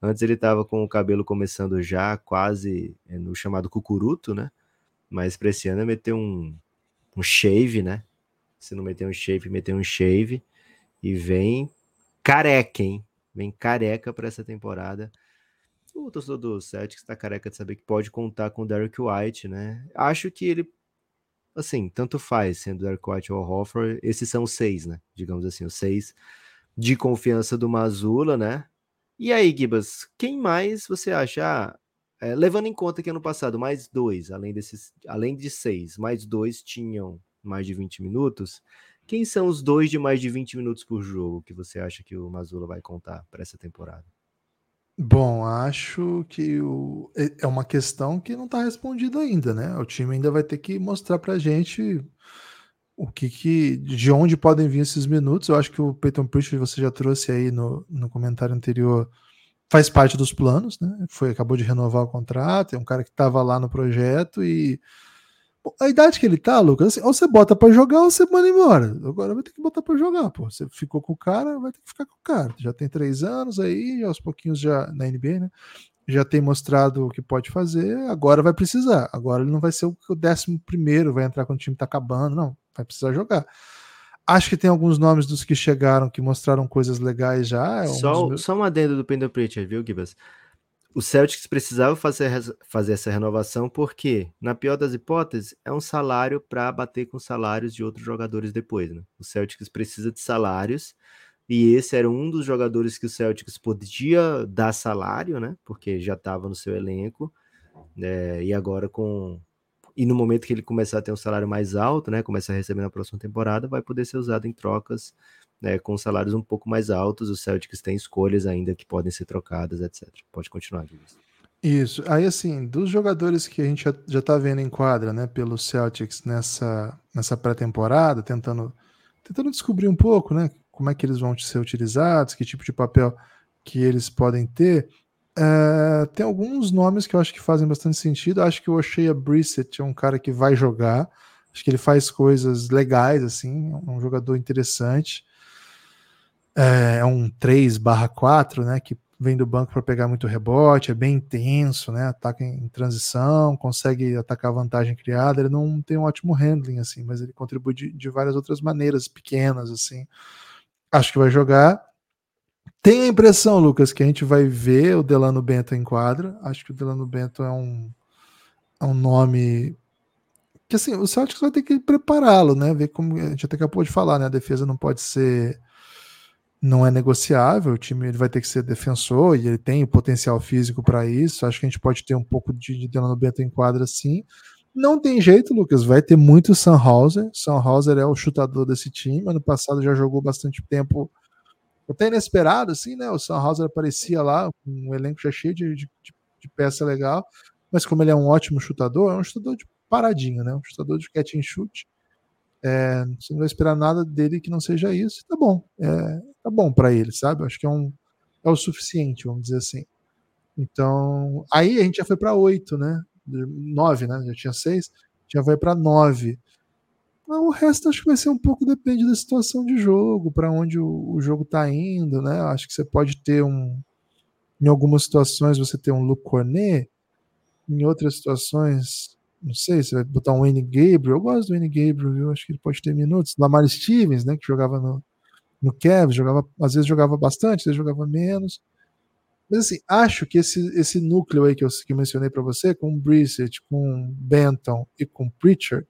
Antes ele estava com o cabelo começando já quase é, no chamado cucuruto, né? Mas para esse ano meteu um, um shave, né? Se não meter um shave, meter um shave. E vem careca, hein? Vem careca para essa temporada. O torcedor do Celtics está careca de saber que pode contar com o Derek White, né? Acho que ele, assim, tanto faz sendo Derek White ou Hoffer. Esses são seis, né? Digamos assim, os seis de confiança do Mazula, né? E aí, Gibas, quem mais você acha? Ah, é, levando em conta que ano passado mais dois, além desses, além de seis, mais dois tinham mais de 20 minutos. Quem são os dois de mais de 20 minutos por jogo que você acha que o Mazula vai contar para essa temporada? Bom, acho que o, é, é uma questão que não está respondida ainda, né? O time ainda vai ter que mostrar para a gente o que, que de onde podem vir esses minutos. Eu acho que o Peyton Pritchard você já trouxe aí no, no comentário anterior faz parte dos planos, né? Foi acabou de renovar o contrato, é um cara que estava lá no projeto e a idade que ele tá, Lucas, assim, ou você bota para jogar ou você manda embora. Agora vai ter que botar para jogar, pô. Você ficou com o cara, vai ter que ficar com o cara. Já tem três anos aí, aos pouquinhos já na NBA, né? Já tem mostrado o que pode fazer, agora vai precisar. Agora ele não vai ser o décimo primeiro, vai entrar quando o time tá acabando, não vai precisar jogar. Acho que tem alguns nomes dos que chegaram que mostraram coisas legais já. É um só, meus... só uma adendo do Pendle Pritchard, viu, Gibas? O Celtics precisava fazer, fazer essa renovação porque, na pior das hipóteses, é um salário para bater com salários de outros jogadores depois. Né? O Celtics precisa de salários e esse era um dos jogadores que o Celtics podia dar salário, né? Porque já estava no seu elenco. É, e agora com e no momento que ele começar a ter um salário mais alto, né, começar a receber na próxima temporada, vai poder ser usado em trocas né, com salários um pouco mais altos. Os Celtics têm escolhas ainda que podem ser trocadas, etc. Pode continuar, Luiz. Isso. Aí, assim, dos jogadores que a gente já, já tá vendo em quadra, né, pelo Celtics nessa, nessa pré-temporada, tentando, tentando descobrir um pouco, né, como é que eles vão ser utilizados, que tipo de papel que eles podem ter. É, tem alguns nomes que eu acho que fazem bastante sentido. Acho que o Oshea Brissett é um cara que vai jogar. Acho que ele faz coisas legais, assim, um jogador interessante. É, é um 3/4, né? Que vem do banco para pegar muito rebote, é bem intenso, né? Ataca em transição, consegue atacar a vantagem criada. Ele não tem um ótimo handling, assim, mas ele contribui de, de várias outras maneiras pequenas, assim. Acho que vai jogar. Tem a impressão, Lucas, que a gente vai ver o Delano Bento em quadra. Acho que o Delano Bento é um, é um nome que assim, o Celtics vai ter que prepará-lo, né? Ver como a gente até acabou de falar, né? A defesa não pode ser não é negociável, o time ele vai ter que ser defensor e ele tem o potencial físico para isso. Acho que a gente pode ter um pouco de, de Delano Bento em quadra sim. Não tem jeito, Lucas, vai ter muito Sanhauser. Sanhauser é o chutador desse time. Ano passado já jogou bastante tempo até inesperado, assim, né? O Sanhauser aparecia lá, um elenco já cheio de, de, de, peça legal, mas como ele é um ótimo chutador, é um chutador de paradinho, né? Um chutador de catch and shoot. É, você não vai esperar nada dele que não seja isso, tá bom. É, tá bom para ele, sabe? Acho que é, um, é o suficiente, vamos dizer assim. Então, aí a gente já foi para oito, né? Nove, né? Já tinha seis, já vai para nove. O resto acho que vai ser um pouco depende da situação de jogo, para onde o, o, jogo tá indo, né? Acho que você pode ter um. Em algumas situações você ter um Luke Cornet, em outras situações, não sei, você vai botar um Wayne Gabriel. Eu gosto do Wayne Gabriel, viu? Acho que ele pode ter minutos. Lamar Stevens, né? Que jogava no, no Cavs, jogava, às vezes jogava bastante, às vezes jogava menos. Mas assim, acho que esse, esse núcleo aí que eu, que eu mencionei para você, com Brissett, com Benton e com Preacher,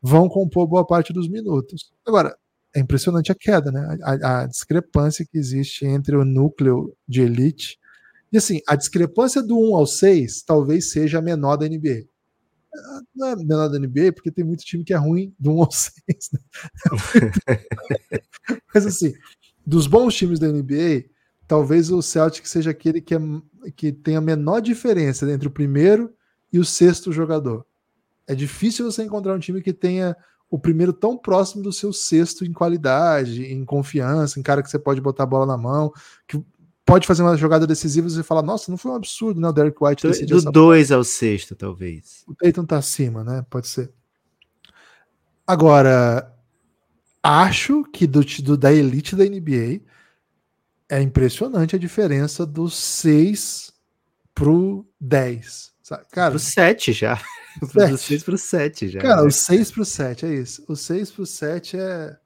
vão compor boa parte dos minutos. Agora, é impressionante a queda, né? A, a, discrepância que existe entre o núcleo de elite. E assim, a discrepância do 1 ao 6 talvez seja a menor da NBA. Não é menor da NBA, porque tem muito time que é ruim do 1 ao 6. Né? [LAUGHS] Mas assim, dos bons times da NBA, talvez o Celtic seja aquele que, é, que tem a menor diferença entre o primeiro e o sexto jogador. É difícil você encontrar um time que tenha o primeiro tão próximo do seu sexto em qualidade, em confiança, em cara que você pode botar a bola na mão, que pode fazer uma jogada decisiva e você fala, nossa, não foi um absurdo, né? O Derek White decidiu Do 2 ao sexto, talvez. O Peyton tá acima, né? Pode ser. Agora, acho que do, do, da elite da NBA é impressionante a diferença do 6 pro 10. Sabe? Cara, pro 7 já. [LAUGHS] Do 6 pro 7 já. Cara, né? o 6 pro 7 é isso. O 6 pro 7 é.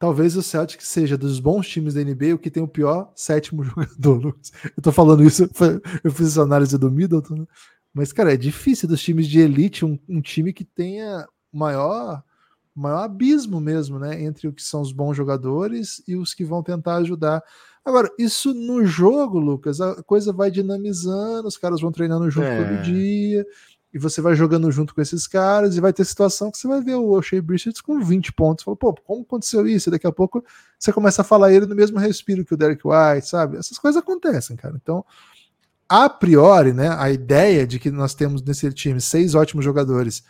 Talvez o Celtic seja dos bons times da NBA o que tem o pior sétimo [LAUGHS] jogador. Eu tô falando isso, [LAUGHS] eu fiz essa análise do Middleton, né? mas, cara, é difícil dos times de elite um, um time que tenha maior maior abismo mesmo, né, entre o que são os bons jogadores e os que vão tentar ajudar. Agora, isso no jogo, Lucas, a coisa vai dinamizando, os caras vão treinando junto é. todo dia, e você vai jogando junto com esses caras, e vai ter situação que você vai ver o O'Shea Bridges com 20 pontos. Fala, pô, como aconteceu isso? E daqui a pouco você começa a falar ele no mesmo respiro que o Derek White, sabe? Essas coisas acontecem, cara. Então, a priori, né, a ideia de que nós temos nesse time seis ótimos jogadores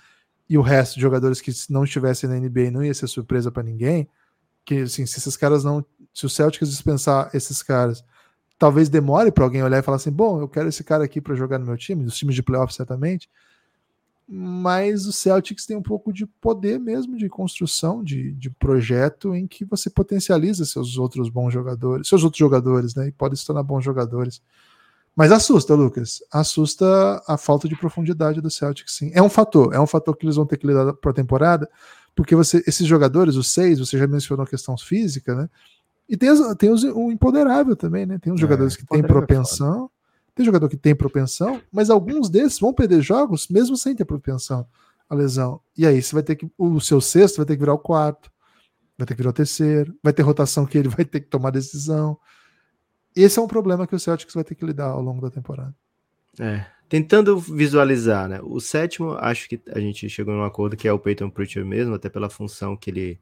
e o resto de jogadores que não estivessem na NBA não ia ser surpresa para ninguém, que assim, se esses caras não, se o Celtics dispensar esses caras, talvez demore para alguém olhar e falar assim, bom, eu quero esse cara aqui para jogar no meu time, nos times de playoff certamente, mas o Celtics tem um pouco de poder mesmo de construção, de, de projeto em que você potencializa seus outros bons jogadores, seus outros jogadores, né, e podem se tornar bons jogadores. Mas assusta, Lucas. Assusta a falta de profundidade do Celtic, sim. É um fator, é um fator que eles vão ter que lidar para a temporada, porque você, esses jogadores, os seis, você já mencionou a questão física, né? E tem, as, tem os, o imponderável também, né? Tem uns é, jogadores que têm é propensão, é tem jogador que tem propensão, mas alguns desses vão perder jogos mesmo sem ter propensão a lesão. E aí você vai ter que. O seu sexto vai ter que virar o quarto, vai ter que virar o terceiro, vai ter rotação que ele vai ter que tomar decisão. Esse é um problema que o Celtics vai ter que lidar ao longo da temporada. É, tentando visualizar, né? O sétimo, acho que a gente chegou num acordo que é o Peyton Pritchard mesmo, até pela função que ele.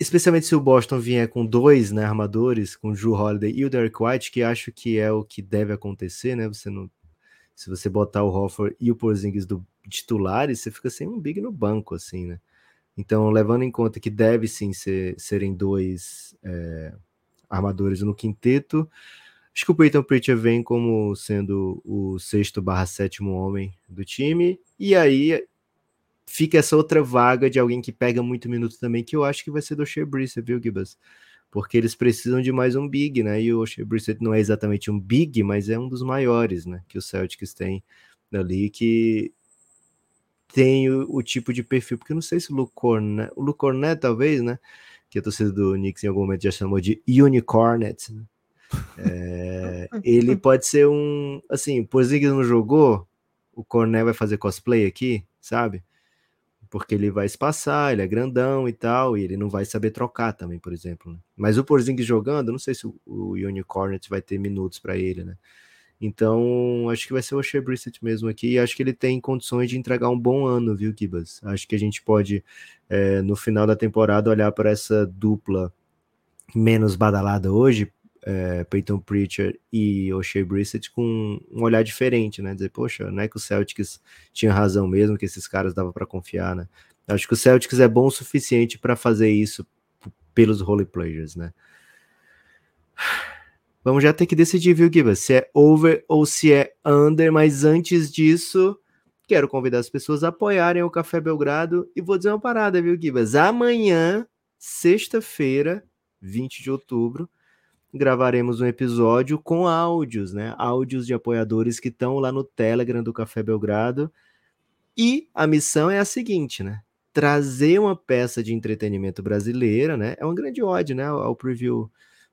Especialmente se o Boston vier com dois né, armadores, com o Drew Holiday e o Derek White, que acho que é o que deve acontecer, né? Você não. Se você botar o Hofford e o Porzingis do titulares, você fica sem um big no banco, assim, né? Então, levando em conta que deve sim ser, serem dois. É armadores no quinteto. Acho que o Peyton Pritchard vem como sendo o sexto barra sétimo homem do time. E aí fica essa outra vaga de alguém que pega muito minuto também, que eu acho que vai ser do Shea Brissett, viu, Gibas? Porque eles precisam de mais um big, né? E o Shea Brissett não é exatamente um big, mas é um dos maiores, né? Que o Celtics tem ali, que tem o, o tipo de perfil. Porque eu não sei se o Luke Cornet, o Luke Cornet talvez, né? que a torcida do Knicks em algum momento já chamou de Unicornet. Né? É, [LAUGHS] ele pode ser um. Assim, o Porzingis não jogou, o Cornet vai fazer cosplay aqui, sabe? Porque ele vai espaçar, ele é grandão e tal, e ele não vai saber trocar também, por exemplo. Né? Mas o Porzingis jogando, não sei se o, Unicornet vai ter minutos para ele, né? Então, acho que vai ser o Shea Brissett mesmo aqui. E acho que ele tem condições de entregar um bom ano, viu, Gibas? Acho que a gente pode, é, no final da temporada, olhar para essa dupla menos badalada hoje, é, Peyton Pritchard e O'Shea Brissett, com um olhar diferente, né? Dizer, poxa, não é que o Celtics tinha razão mesmo, que esses caras dava para confiar, né? Acho que o Celtics é bom o suficiente para fazer isso pelos role players, né? Vamos já ter que decidir, viu, Giba? Se é over ou se é under, mas antes disso, quero convidar as pessoas a apoiarem o Café Belgrado e vou dizer uma parada, viu, Gibas? Amanhã, sexta-feira, 20 de outubro, gravaremos um episódio com áudios, né? Áudios de apoiadores que estão lá no Telegram do Café Belgrado. E a missão é a seguinte, né? Trazer uma peça de entretenimento brasileira, né? É uma grande ode, né? Ao preview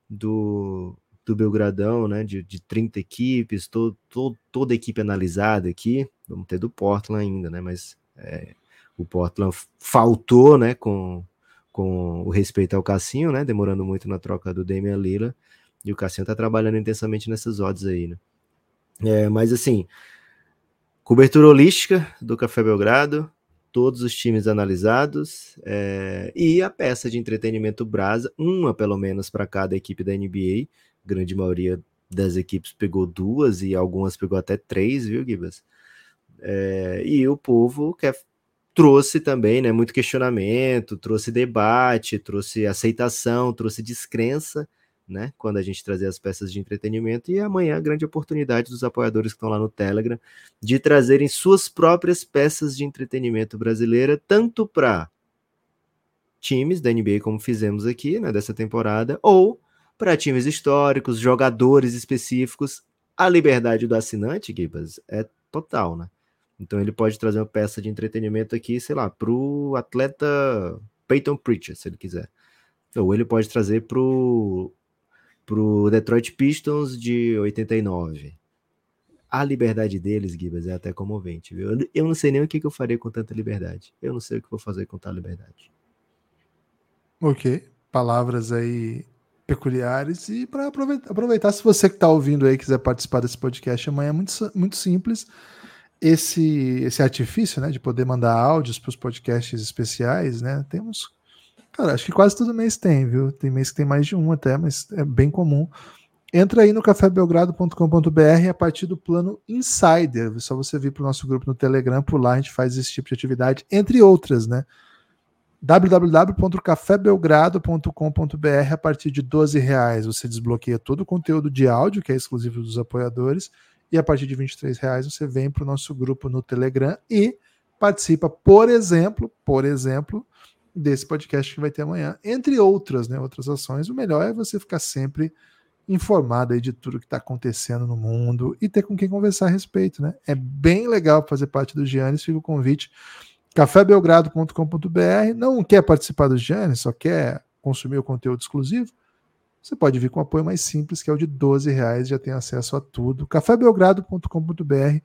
do, do Belgradão, né? De, de 30 equipes, to, to, toda equipe analisada aqui. Vamos ter do Portland ainda, né? Mas é, o Portland faltou, né? Com, com o respeito ao Cassinho, né? Demorando muito na troca do Damian Lillard. E o Cassinho tá trabalhando intensamente nessas odds aí, né? É, mas assim, cobertura holística do Café Belgrado, todos os times analisados é, e a peça de entretenimento Brasa, uma pelo menos para cada equipe da NBA. Grande maioria das equipes pegou duas e algumas pegou até três, viu, Gibas? É, e o povo quer trouxe também né, muito questionamento, trouxe debate, trouxe aceitação, trouxe descrença, né? Quando a gente trazer as peças de entretenimento. E amanhã a grande oportunidade dos apoiadores que estão lá no Telegram de trazerem suas próprias peças de entretenimento brasileira, tanto para times da NBA, como fizemos aqui, né, dessa temporada, ou para times históricos, jogadores específicos. A liberdade do assinante, Gibas, é total, né? Então ele pode trazer uma peça de entretenimento aqui, sei lá, para o atleta Peyton Pritchard, se ele quiser. Ou ele pode trazer para o Detroit Pistons de 89. A liberdade deles, Gibas, é até comovente, viu? Eu não sei nem o que, eu faria com tanta liberdade. Eu não sei o que vou fazer com tanta liberdade. Ok. Palavras aí peculiares. E para aproveitar, aproveitar, se você que está ouvindo aí quiser participar desse podcast amanhã, é muito, muito simples esse esse artifício, né, de poder mandar áudios para os podcasts especiais, né? Temos, cara, acho que quase todo mês tem, viu? Tem mês que tem mais de um até, mas é bem comum. Entra aí no cafébelgrado.com.br a partir do plano Insider. É só você vir para o nosso grupo no Telegram, por lá a gente faz esse tipo de atividade, entre outras, né? www.cafébelgrado.com.br a partir de 12 reais você desbloqueia todo o conteúdo de áudio que é exclusivo dos apoiadores e a partir de 23 reais você vem para o nosso grupo no Telegram e participa, por exemplo, por exemplo, desse podcast que vai ter amanhã, entre outras, né, outras ações. O melhor é você ficar sempre informado aí de tudo que está acontecendo no mundo e ter com quem conversar a respeito, né? É bem legal fazer parte do Giannis, fica o convite cafébelgrado.com.br. Não quer participar do Giannis, só quer consumir o conteúdo exclusivo? Você pode vir com um apoio mais simples, que é o de 12 reais, já tem acesso a tudo. cafébelgrado.com.br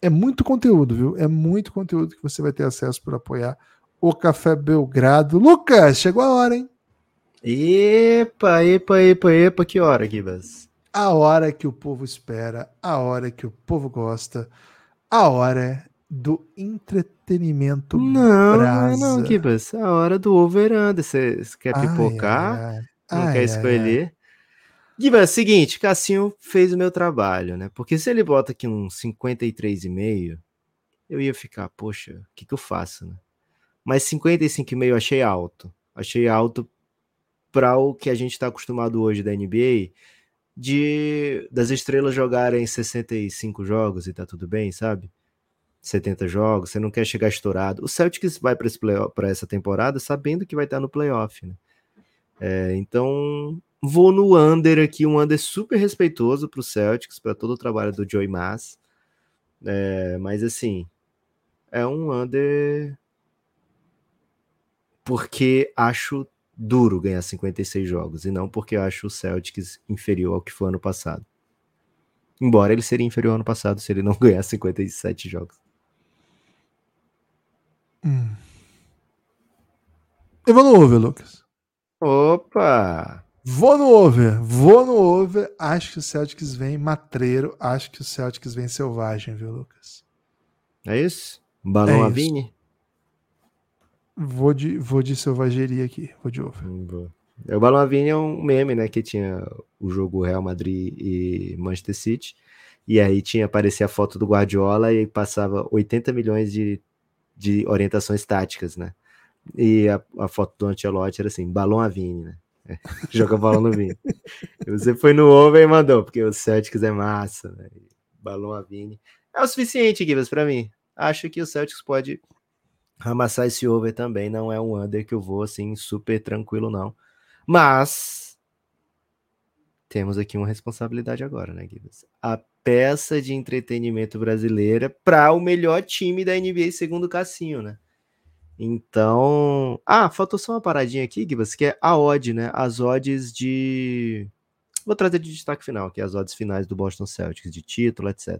é muito conteúdo, viu? É muito conteúdo que você vai ter acesso por apoiar o Café Belgrado. Lucas, chegou a hora, hein? Epa, epa, epa, epa, que hora, Gibas? A hora que o povo espera, a hora que o povo gosta, a hora do entretenimento Não, brasa. não, não, Gibas, a hora do over-under. Você quer pipocar? Ai, ai. Não ai, quer escolher. Giba, é o seguinte, Cassinho fez o meu trabalho, né? Porque se ele bota aqui um 53,5, eu ia ficar, poxa, o que, que eu faço, né? Mas 55,5 eu achei alto. Achei alto para o que a gente está acostumado hoje da NBA, de das estrelas jogarem 65 jogos e tá tudo bem, sabe? 70 jogos, você não quer chegar estourado. O Celtics vai para essa temporada sabendo que vai estar no playoff, né? É, então, vou no under aqui, um under super respeitoso para o Celtics, para todo o trabalho do Joey Mass. É, mas assim, é um under porque acho duro ganhar 56 jogos e não porque acho o Celtics inferior ao que foi ano passado. Embora ele seria inferior ao ano passado se ele não [LAUGHS] ganhar 57 jogos. Hum. Over, Lucas. Opa! Vou no over, vou no over. Acho que o Celtics vem matreiro. Acho que o Celtics vem selvagem, viu, Lucas? É isso? Balão é Avini? Vou de, vou de selvageria aqui, vou de over. Hum, o Balão Avini é um meme, né? Que tinha o jogo Real Madrid e Manchester City. E aí tinha aparecer a foto do Guardiola e passava 80 milhões de, de orientações táticas, né? E a, a foto do Ancelotti era assim, balão a Vini, né? É, [LAUGHS] joga balão no Vini. você foi no over e mandou, porque o Celtics é massa, né? Balão a Vini. É o suficiente, Gibas, para mim. acho que o Celtics pode amassar esse over também. Não é um under que eu vou assim super tranquilo, não. Mas temos aqui uma responsabilidade agora, né, Gibbs? A peça de entretenimento brasileira para o melhor time da NBA, segundo o Cassinho, né? Então. Ah, faltou só uma paradinha aqui, Gibbs, que é a odd, né? As odds de. Vou trazer de destaque final, que é as odds finais do Boston Celtics, de título, etc.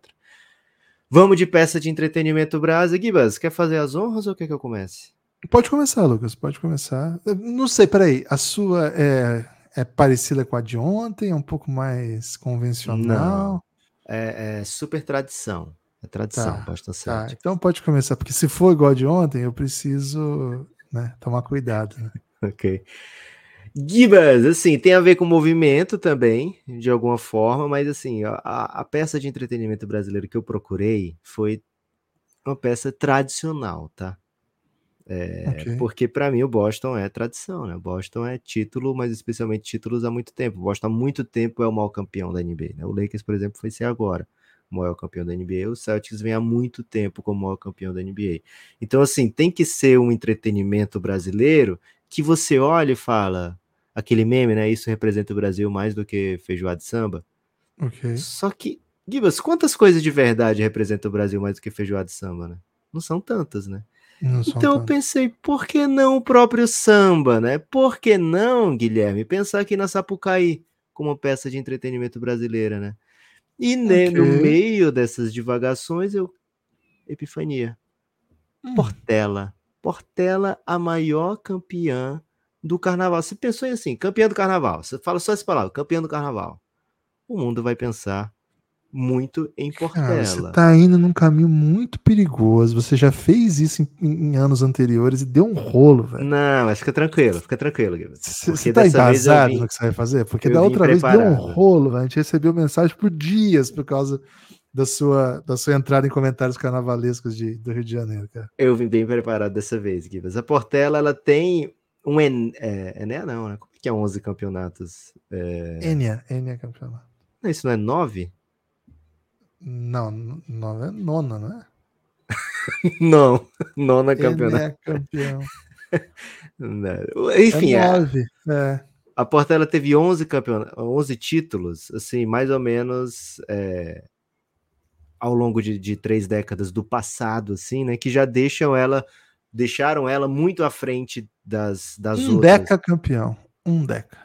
Vamos de peça de entretenimento Brasa. Gibas, quer fazer as honras ou quer que eu comece? Pode começar, Lucas, pode começar. Não sei, peraí, a sua é, é parecida com a de ontem, é um pouco mais convencional? Não, é, é super tradição. É tradição, tá, Boston Celtics. Tá, então pode começar, porque se for igual de ontem, eu preciso né, tomar cuidado. Né? [LAUGHS] ok. Gibas, assim, tem a ver com movimento também, de alguma forma, mas assim, a, a peça de entretenimento brasileiro que eu procurei foi uma peça tradicional, tá? É, okay. Porque para mim o Boston é tradição, né? O Boston é título, mas especialmente títulos há muito tempo. O Boston há muito tempo é o maior campeão da NBA. Né? O Lakers, por exemplo, foi ser agora o maior campeão da NBA. O Celtics vem há muito tempo como maior campeão da NBA. Então, assim, tem que ser um entretenimento brasileiro que você olha e fala: aquele meme, né? Isso representa o Brasil mais do que feijoada de samba. Ok. Só que, Gibas, quantas coisas de verdade representam o Brasil mais do que feijoada de samba, né? Não são tantas, né? Não então eu pensei, por que não o próprio samba, né? Por que não, Guilherme, pensar aqui na Sapucaí como peça de entretenimento brasileira, né? E okay. no meio dessas divagações, eu epifania. Hum. Portela. Portela, a maior campeã do carnaval. Você pensou em assim, campeão do carnaval. Você fala só essa palavra, campeão do carnaval. O mundo vai pensar muito em Portela. Cara, você tá indo num caminho muito perigoso. Você já fez isso em, em anos anteriores e deu um rolo, velho. Não, mas fica tranquilo, fica tranquilo. Você tá embasado vim, no que você vai fazer? Porque da outra vez preparado. deu um rolo, velho. A gente recebeu mensagem por dias por causa da sua, da sua entrada em comentários carnavalescos de, do Rio de Janeiro, cara. Eu vim bem preparado dessa vez, Gibas. A Portela, ela tem um en, é, Enea não, né? Como é que é 11 campeonatos? É... Enia, Enia campeonato. Não, isso não é 9? Não, nove é nona, não é? [LAUGHS] não, nona campeonato. é campeão. [LAUGHS] Enfim, é nove, é. a Portela teve 11 campeonatos, 11 títulos, assim, mais ou menos é, ao longo de, de, três décadas do passado, assim, né, que já deixam ela deixaram ela muito à frente das, das um outras. Deca campeão. Um Deca.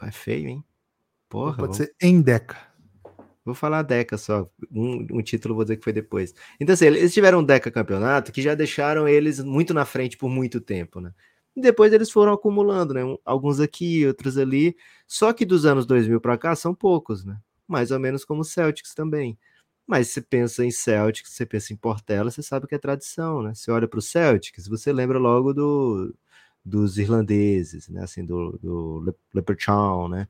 É feio, hein? Porra. Pode vamos... ser em Deca. Vou falar Deca só. Um, um, título vou dizer que foi depois. Então, assim, eles tiveram um Deca campeonato que já deixaram eles muito na frente por muito tempo, né? E depois eles foram acumulando, né? Alguns aqui, outros ali. Só que dos anos 2000 para cá são poucos, né? Mais ou menos como o Celtics também. Mas você pensa em Celtics, você pensa em Portela, você sabe que é tradição, né? Você olha para o Celtics, você lembra logo do, dos irlandeses, né? Assim, do, do Leprechaun, né?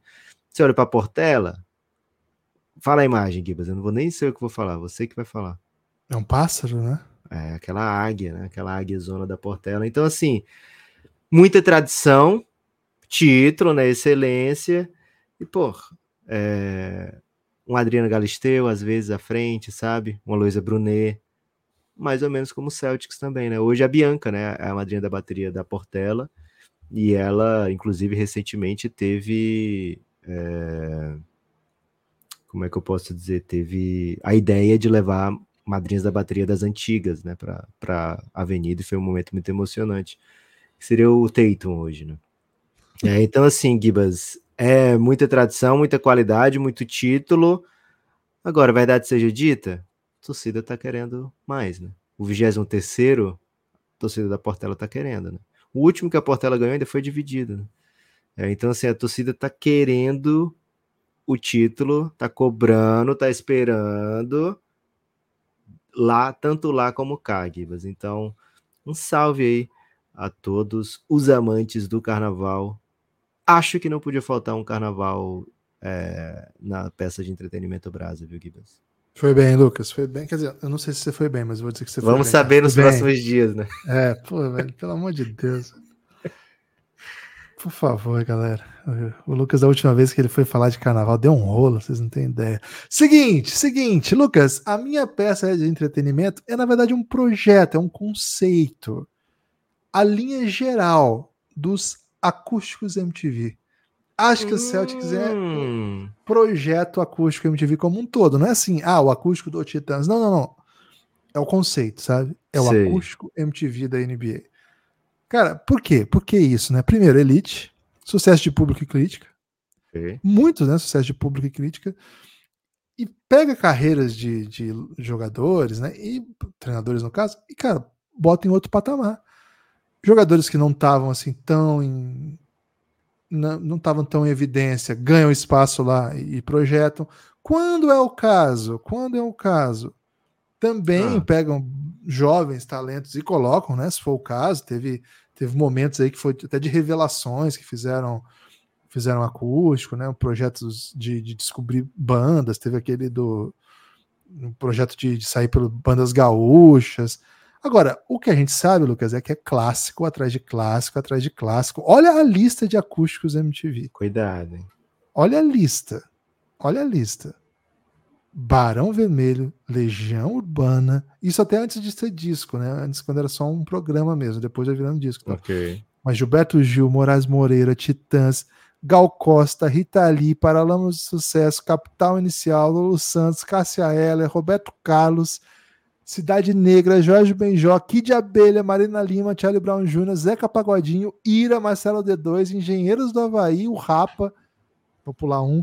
Você olha para Portela, fala a imagem, Gibas, eu não vou nem ser o que vou falar, você que vai falar. É um pássaro, né? É, aquela águia, né? Aquela águia zona da Portela. Então, assim, muita tradição, título, né? Excelência, e, pô, é, um Adriano Galisteu, às vezes, à frente, sabe? Uma Luísa Brunet, mais ou menos como o Celtics também, né? Hoje a Bianca, né? É a madrinha da bateria da Portela, e ela, inclusive, recentemente teve. É... Como é que eu posso dizer? Teve a ideia de levar madrinhas da bateria das antigas, né, para a Avenida, e foi um momento muito emocionante. Seria o Tatum hoje, né? É, então, assim, Gibas, é muita tradição, muita qualidade, muito título. Agora, verdade seja dita, a torcida tá querendo mais, né? O 23 a torcida da Portela tá querendo, né? O último que a Portela ganhou ainda foi dividido, né? É, então, assim, a torcida tá querendo o título, tá cobrando, tá esperando lá, tanto lá como cá, Gibas. Então, um salve aí a todos os amantes do carnaval acho que não podia faltar um carnaval é, na peça de entretenimento Brasa, viu, Gibbons? Foi bem, Lucas. Foi bem. Quer dizer, eu não sei se você foi bem, mas vou dizer que você Vamos foi bem. Vamos saber nos próximos dias, né? É, pô, velho, pelo amor de Deus. Por favor, galera. O Lucas, da última vez que ele foi falar de carnaval, deu um rolo, vocês não têm ideia. Seguinte, seguinte, Lucas, a minha peça de entretenimento é, na verdade, um projeto, é um conceito. A linha geral dos acústicos MTV. Acho que o Celtics é um hum. projeto acústico MTV como um todo. Não é assim, ah, o acústico do Titãs. Não, não, não. É o conceito, sabe? É o Sei. acústico MTV da NBA. Cara, por quê? Por que isso, né? Primeiro, Elite, sucesso de público e crítica. Okay. Muitos, né? Sucesso de público e crítica. E pega carreiras de, de jogadores, né? E treinadores, no caso, e, cara, bota em outro patamar. Jogadores que não estavam assim tão em não estavam tão em evidência, ganham espaço lá e projetam. Quando é o caso? Quando é o caso? Também ah. pegam jovens talentos e colocam, né? Se for o caso, teve, teve momentos aí que foi até de revelações que fizeram fizeram acústico, né? Projetos de, de descobrir bandas, teve aquele do um projeto de, de sair pelas bandas gaúchas. Agora, o que a gente sabe, Lucas, é que é clássico atrás de clássico atrás de clássico. Olha a lista de acústicos MTV. Cuidado, hein? Olha a lista. Olha a lista. Barão Vermelho, Legião Urbana, isso até antes de ser disco, né? Antes, quando era só um programa mesmo, depois já virando disco. Tá? Ok. Mas Gilberto Gil, Moraes Moreira, Titãs, Gal Costa, Rita Lee, Paralamas de Sucesso, Capital Inicial, Lulu Santos, Cássia Heller, Roberto Carlos, Cidade Negra, Jorge Benjó, Kid Abelha, Marina Lima, Charlie Brown Jr., Zeca Pagodinho, Ira, Marcelo D2, Engenheiros do Havaí, o Rapa, vou pular um,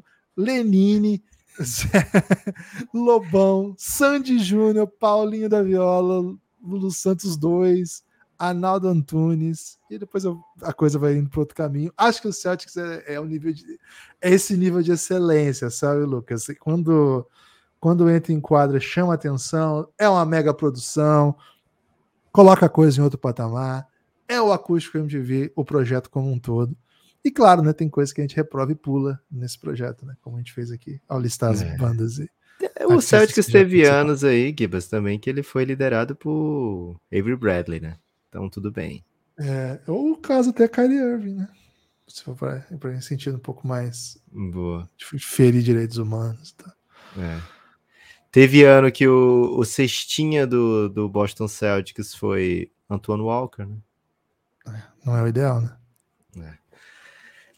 [LAUGHS] Lobão, Sandy Júnior, Paulinho da Viola, Lulu Santos 2, Arnaldo Antunes, e depois a coisa vai indo para outro caminho. Acho que o Celtics é, é, um nível de, é esse nível de excelência, sabe, Lucas? Quando quando entra em quadra, chama atenção, é uma mega produção, coloca a coisa em outro patamar, é o acústico MTV, o projeto como um todo. E claro, né, tem coisa que a gente reprova e pula nesse projeto, né, como a gente fez aqui, ao listar as é. bandas e é, o Celtics teve anos aí, Gibas, também, que ele foi liderado por Avery Bradley, né? Então tudo bem. É, ou o caso até Kyrie Irving, né? Se for para um sentido um pouco mais Boa. de ferir direitos humanos. Tá? É. Teve ano que o, o cestinha do, do Boston Celtics foi Antoine Walker, né? É, não é o ideal, né?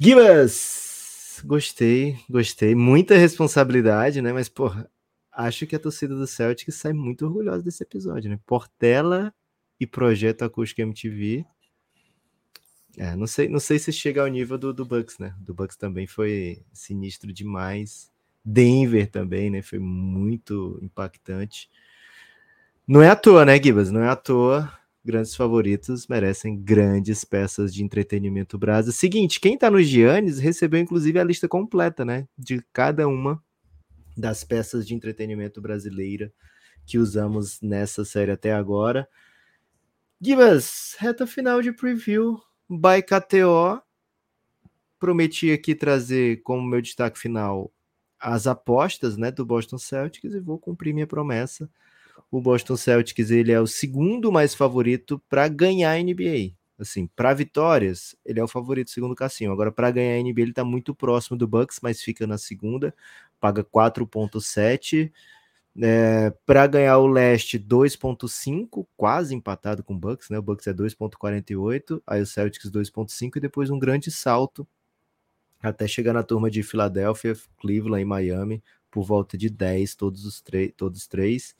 Gibas! Gostei, gostei. Muita responsabilidade, né? Mas, porra, acho que a torcida do Celtics sai muito orgulhosa desse episódio, né? Portela e Projeto Acústico MTV. É, não sei, não sei se chega ao nível do, do Bucks, né? Do Bucks também foi sinistro demais. Denver também, né? Foi muito impactante. Não é à toa, né, Gibas? Não é à toa. Grandes favoritos merecem grandes peças de entretenimento brasa. Seguinte, quem tá no Giannis recebeu inclusive a lista completa, né? De cada uma das peças de entretenimento brasileira que usamos nessa série até agora. Gibas, reta final de preview by KTO. Prometi aqui trazer como meu destaque final as apostas né, do Boston Celtics e vou cumprir minha promessa. O Boston Celtics ele é o segundo mais favorito para ganhar a NBA. Assim, para vitórias, ele é o favorito segundo o Cassinho. Agora, para ganhar a NBA, ele está muito próximo do Bucks, mas fica na segunda, paga 4,7. É, para ganhar o leste 2.5, quase empatado com o Bucks, né? O Bucks é 2.48, aí o Celtics 2.5 e depois um grande salto até chegar na turma de Filadélfia, Cleveland e Miami, por volta de 10, todos os todos três.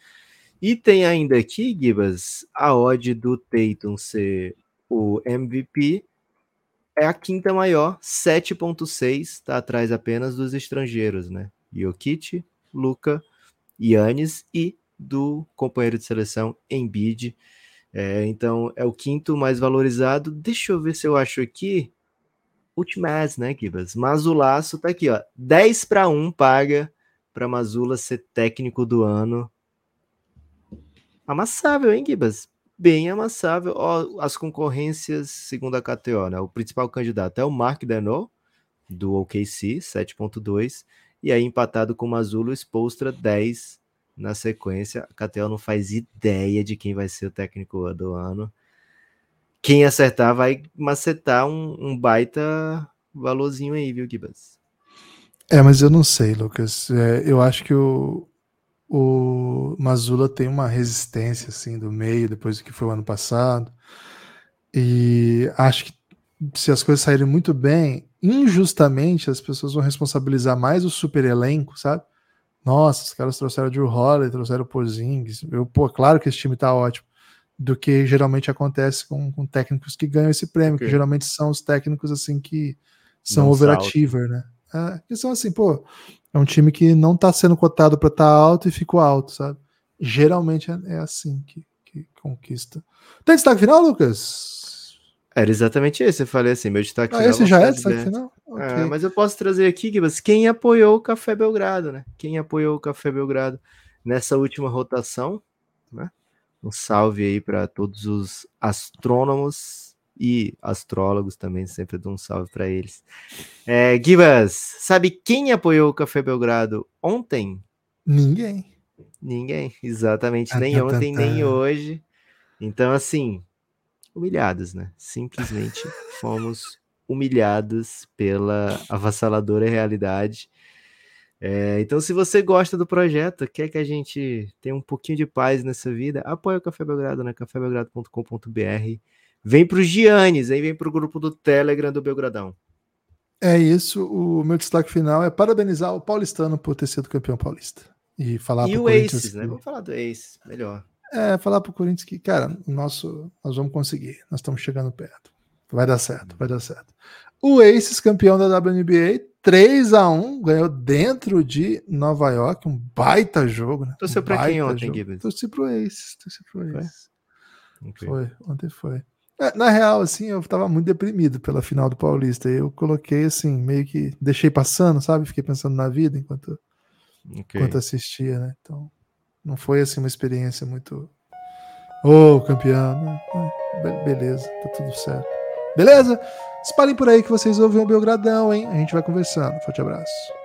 E tem ainda aqui, Gibas, a odd do Tatum ser o MVP é a quinta maior, 7.6, está atrás apenas dos estrangeiros, né? Jokic, Luca, Yannis e do companheiro de seleção Embiid. É, então é o quinto mais valorizado. Deixa eu ver se eu acho aqui. Ultimaz, né, Kibas? Mazulaço tá aqui, ó. 10 para 1 paga para Mazula ser técnico do ano. Amassável, hein, Gibas? Bem amassável. Ó, as concorrências, segundo a KTO, né? O principal candidato é o Mark Denot, do OKC, 7.2. E aí, empatado com o Mazula, o Spolstra, 10 na sequência. A KTO não faz ideia de quem vai ser o técnico do ano. quem acertar vai macetar um, um baita valorzinho aí, viu, Gibas? É, mas eu não sei, Lucas. É, eu acho que o, o Mazula tem uma resistência assim do meio depois do que foi o ano passado. E acho que se as coisas saírem muito bem, injustamente as pessoas vão responsabilizar mais o super elenco, sabe? Nossa, os caras trouxeram o Drew Holiday, trouxeram o Porzingis. Eu, pô, claro que esse time tá ótimo. Do que geralmente acontece com, com técnicos que ganham esse prêmio, okay. que geralmente são os técnicos assim que são não overachiever, né? É, que são assim, pô, é um time que não tá sendo cotado para estar tá alto e ficou alto, sabe? Geralmente é, é assim que, que conquista. Tem destaque final, Lucas? Era exatamente esse. Eu falei assim, meu destaque ah, final. Esse já é destaque final? É, okay. É, mas eu posso trazer aqui, Gibas, quem apoiou o Café Belgrado, né? Quem apoiou o Café Belgrado nessa última rotação, né? Um salve aí para todos os astrônomos e astrólogos também, sempre dou um salve para eles. É, Gibas, sabe quem apoiou o Café Belgrado ontem? Ninguém. Ninguém, exatamente, nem ah, ontem, tá, tá. nem hoje. Então, assim, humilhados, né? Simplesmente [LAUGHS] fomos humilhados pela avassaladora realidade. É, então, se você gosta do projeto, quer que a gente tenha um pouquinho de paz nessa vida, apoia o Café Belgrado, né? cafébelgrado.com.br. Vem para os Giannis, aí vem para o grupo do Telegram do Belgradão. É isso. O meu destaque final é parabenizar o paulistano por ter sido campeão paulista. E falar E o Aces, né? Vamos falar do Aces, melhor. É, falar pro Corinthians que, cara, nosso, nós vamos conseguir, nós estamos chegando perto. Vai dar certo, vai dar certo. O Aces, campeão da WNBA, 3 a 1 ganhou dentro de Nova York, um baita jogo, né? Torceu um pra quem ontem, Gibbs? Torci pro Aces, torci pro Aces. Foi? Okay. foi, ontem foi. É, na real, assim, eu tava muito deprimido pela final do Paulista. Eu coloquei, assim, meio que deixei passando, sabe? Fiquei pensando na vida enquanto, okay. enquanto assistia, né? Então, não foi assim uma experiência muito. Ô, oh, campeão. Né? Beleza, tá tudo certo. Beleza? Espalhem por aí que vocês ouvem o Belgradão, hein? A gente vai conversando. Forte abraço.